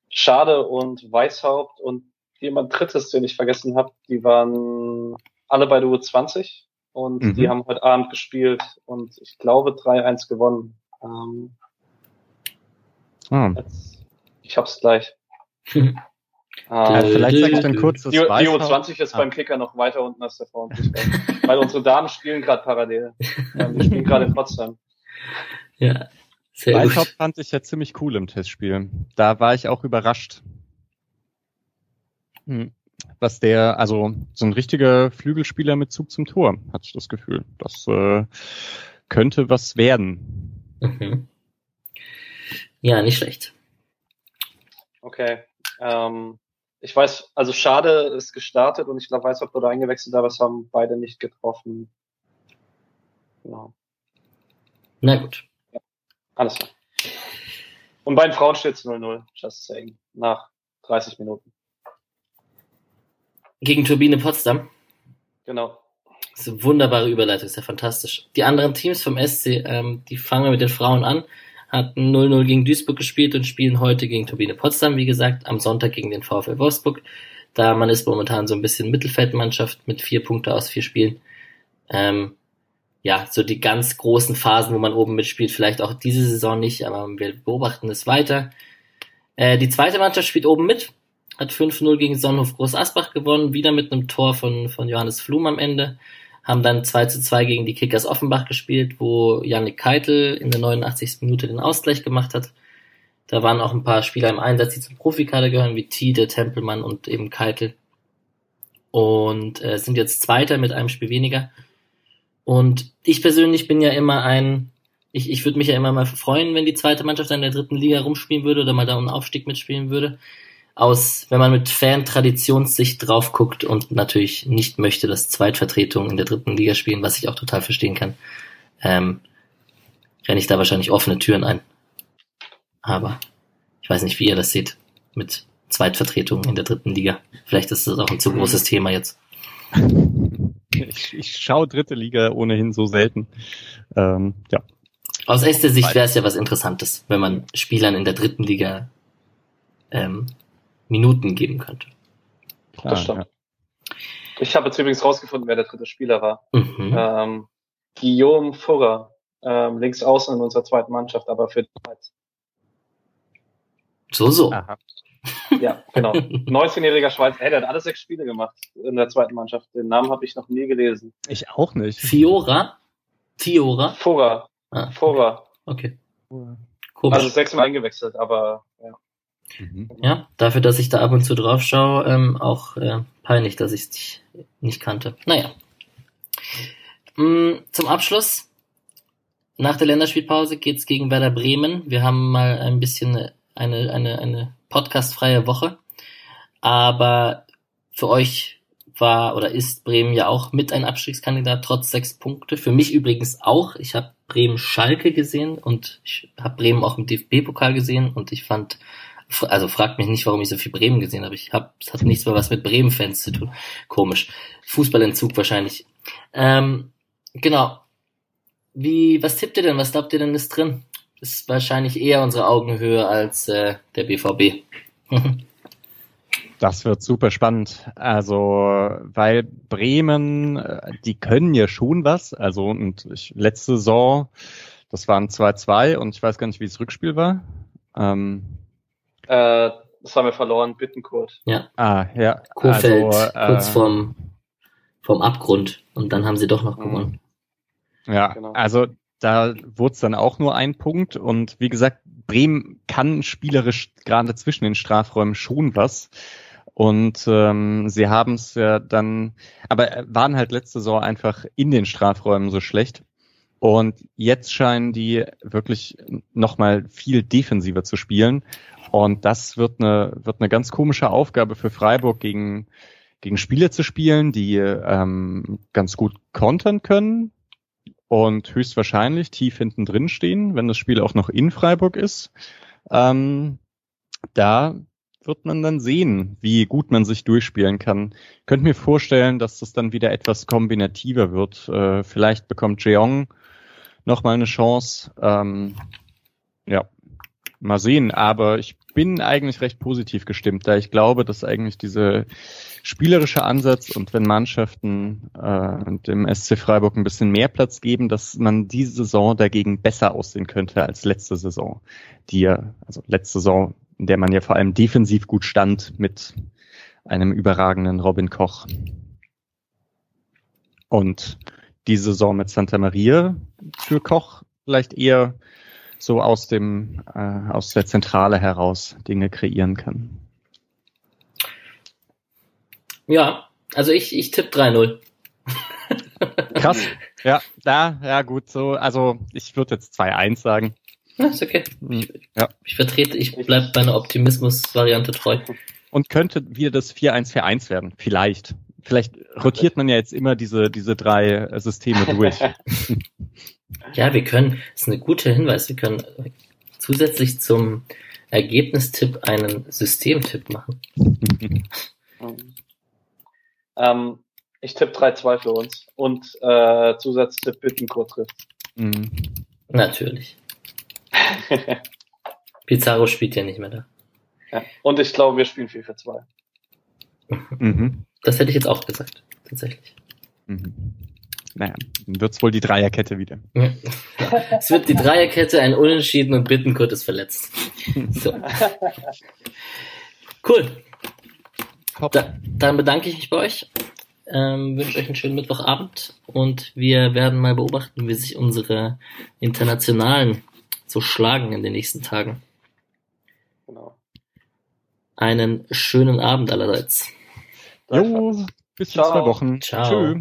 B: Schade und Weißhaupt und jemand Drittes, den ich vergessen habe, die waren alle bei der U20 und mhm. die haben heute Abend gespielt und ich glaube 3-1 gewonnen. Ähm, oh. jetzt, ich hab's gleich.
C: ähm, ja, vielleicht sage ich dann kurz,
B: das die, die U20 ist ah. beim Kicker noch weiter unten als der Frauenfußball. weil unsere Damen spielen gerade parallel. Ähm, die spielen gerade in Potsdam.
C: Ja. Sehr Weißhaupt fand ich ja ziemlich cool im Testspiel. Da war ich auch überrascht. Hm. Was der, also so ein richtiger Flügelspieler mit Zug zum Tor, hatte ich das Gefühl. Das äh, könnte was werden. Mhm.
A: Ja, nicht schlecht.
B: Okay. Ähm, ich weiß, also Schade ist gestartet und ich glaube, weiß, ob wurde eingewechselt, aber es haben beide nicht getroffen.
A: Genau. Na gut.
B: Ja, alles klar. Und bei den Frauen steht es 0-0, just saying, nach 30 Minuten.
A: Gegen Turbine Potsdam.
B: Genau.
A: Das ist eine wunderbare Überleitung, ist ja fantastisch. Die anderen Teams vom SC, ähm, die fangen wir mit den Frauen an, hatten 0-0 gegen Duisburg gespielt und spielen heute gegen Turbine Potsdam, wie gesagt, am Sonntag gegen den VfL Wolfsburg. Da man ist momentan so ein bisschen Mittelfeldmannschaft mit vier Punkte aus vier Spielen. Ähm, ja, so die ganz großen Phasen, wo man oben mitspielt, vielleicht auch diese Saison nicht, aber wir beobachten es weiter. Äh, die zweite Mannschaft spielt oben mit, hat 5-0 gegen Sonnenhof Groß Asbach gewonnen, wieder mit einem Tor von, von Johannes Flum am Ende. Haben dann 2 zu 2 gegen die Kickers Offenbach gespielt, wo Yannick Keitel in der 89. Minute den Ausgleich gemacht hat. Da waren auch ein paar Spieler im Einsatz, die zum Profikader gehören, wie Tide, Tempelmann und eben Keitel. Und äh, sind jetzt Zweiter mit einem Spiel weniger. Und ich persönlich bin ja immer ein, ich, ich würde mich ja immer mal freuen, wenn die zweite Mannschaft in der dritten Liga rumspielen würde oder mal da um Aufstieg mitspielen würde aus, wenn man mit Fan-Traditionssicht drauf guckt und natürlich nicht möchte, dass Zweitvertretungen in der dritten Liga spielen, was ich auch total verstehen kann, ähm, renne ich da wahrscheinlich offene Türen ein. Aber ich weiß nicht, wie ihr das seht mit Zweitvertretungen in der dritten Liga. Vielleicht ist das auch ein zu großes Thema jetzt.
C: Ich, ich schaue dritte Liga ohnehin so selten. Ähm, ja.
A: Aus echter Sicht wäre es ja was Interessantes, wenn man Spielern in der dritten Liga ähm, Minuten geben könnte.
B: Klar, das stimmt. Ja. Ich habe jetzt übrigens rausgefunden, wer der dritte Spieler war. Mhm. Ähm, Guillaume Furrer, ähm, links außen in unserer zweiten Mannschaft, aber für die Schweiz.
A: So, so. Aha.
B: Ja, genau. 19-jähriger Schweiz. Ey, der hat alle sechs Spiele gemacht in der zweiten Mannschaft. Den Namen habe ich noch nie gelesen.
C: Ich auch nicht.
A: Fiora? Fiora?
B: Furrer. Ah. Furrer.
A: Okay.
B: Komisch. Also sechsmal eingewechselt, aber ja.
A: Mhm. Ja, dafür, dass ich da ab und zu drauf schaue, ähm, auch äh, peinlich, dass ich es nicht kannte. Naja. Mm, zum Abschluss. Nach der Länderspielpause geht's gegen Werder Bremen. Wir haben mal ein bisschen eine, eine, eine podcastfreie Woche. Aber für euch war oder ist Bremen ja auch mit ein Abstiegskandidat, trotz sechs Punkte. Für mich übrigens auch. Ich habe Bremen Schalke gesehen und ich habe Bremen auch im DFB-Pokal gesehen und ich fand Also fragt mich nicht, warum ich so viel Bremen gesehen habe. Ich habe, es hat nichts mehr was mit Bremen-Fans zu tun. Komisch. Fußballentzug wahrscheinlich. Ähm, genau. Wie, was tippt ihr denn? Was glaubt ihr denn ist drin? Ist wahrscheinlich eher unsere Augenhöhe als äh, der BVB.
C: Das wird super spannend. Also, weil Bremen, äh, die können ja schon was. Also, und ich, letzte Saison, das waren 2-2 und ich weiß gar nicht, wie das Rückspiel war. Ähm,
B: äh, das haben wir verloren, Bittenkurt.
A: Ja.
C: Ah, ja.
A: Kurfeld, also, äh, kurz vorm, vorm Abgrund. Und dann haben sie doch noch mhm. gewonnen.
C: Ja, genau. also da wurde es dann auch nur ein Punkt. Und wie gesagt, Bremen kann spielerisch gerade zwischen den Strafräumen schon was. Und ähm, sie haben es ja dann, aber waren halt letzte Saison einfach in den Strafräumen so schlecht. Und jetzt scheinen die wirklich nochmal viel defensiver zu spielen. Und das wird eine, wird eine ganz komische Aufgabe für Freiburg gegen, gegen Spieler zu spielen, die ähm, ganz gut kontern können und höchstwahrscheinlich tief hinten drin stehen, wenn das Spiel auch noch in Freiburg ist. Ähm, da wird man dann sehen, wie gut man sich durchspielen kann. Ich könnte mir vorstellen, dass das dann wieder etwas kombinativer wird. Äh, vielleicht bekommt Jeong noch mal eine Chance. Ähm, ja, mal sehen. Aber ich bin eigentlich recht positiv gestimmt, da ich glaube, dass eigentlich diese spielerische Ansatz und wenn Mannschaften äh, dem SC Freiburg ein bisschen mehr Platz geben, dass man diese Saison dagegen besser aussehen könnte als letzte Saison, die ja, also letzte Saison, in der man ja vor allem defensiv gut stand mit einem überragenden Robin Koch. Und diese Saison mit Santa Maria für Koch vielleicht eher so aus dem äh, aus der Zentrale heraus Dinge kreieren kann.
A: Ja, also ich ich tippe 3-0.
C: Krass. Ja, da, ja gut, so, also ich würde jetzt 2-1 sagen.
A: Ja, ist okay. Ich, ja. ich vertrete, ich bleibe bei einer Optimismus-Variante treu.
C: Und könnte wieder das 4-1-4-1 werden, vielleicht. Vielleicht rotiert man ja jetzt immer diese, diese drei Systeme durch.
A: Ja, wir können, das ist ein guter Hinweis, wir können zusätzlich zum Ergebnistipp einen Systemtipp machen.
B: ähm, ich tippe 3-2 für uns und äh, Zusatztipp Bittenkurt trifft.
A: Mhm. Natürlich. Pizarro spielt ja nicht mehr da.
B: Ja. Und ich glaube, wir spielen 4 für 2.
A: Mhm. Das hätte ich jetzt auch gesagt, tatsächlich.
C: Mhm. Naja, dann wird's wohl die Dreierkette wieder.
A: Ja. Es wird die Dreierkette, ein Unentschieden und Bittenkurt ist verletzt. So. Cool. Da, dann bedanke ich mich bei euch. Ähm, wünsche euch einen schönen Mittwochabend und wir werden mal beobachten, wie sich unsere Internationalen so schlagen in den nächsten Tagen. Genau. Einen schönen Abend allerseits.
C: Jo, bis in zwei Wochen.
A: Ciao. Tschö.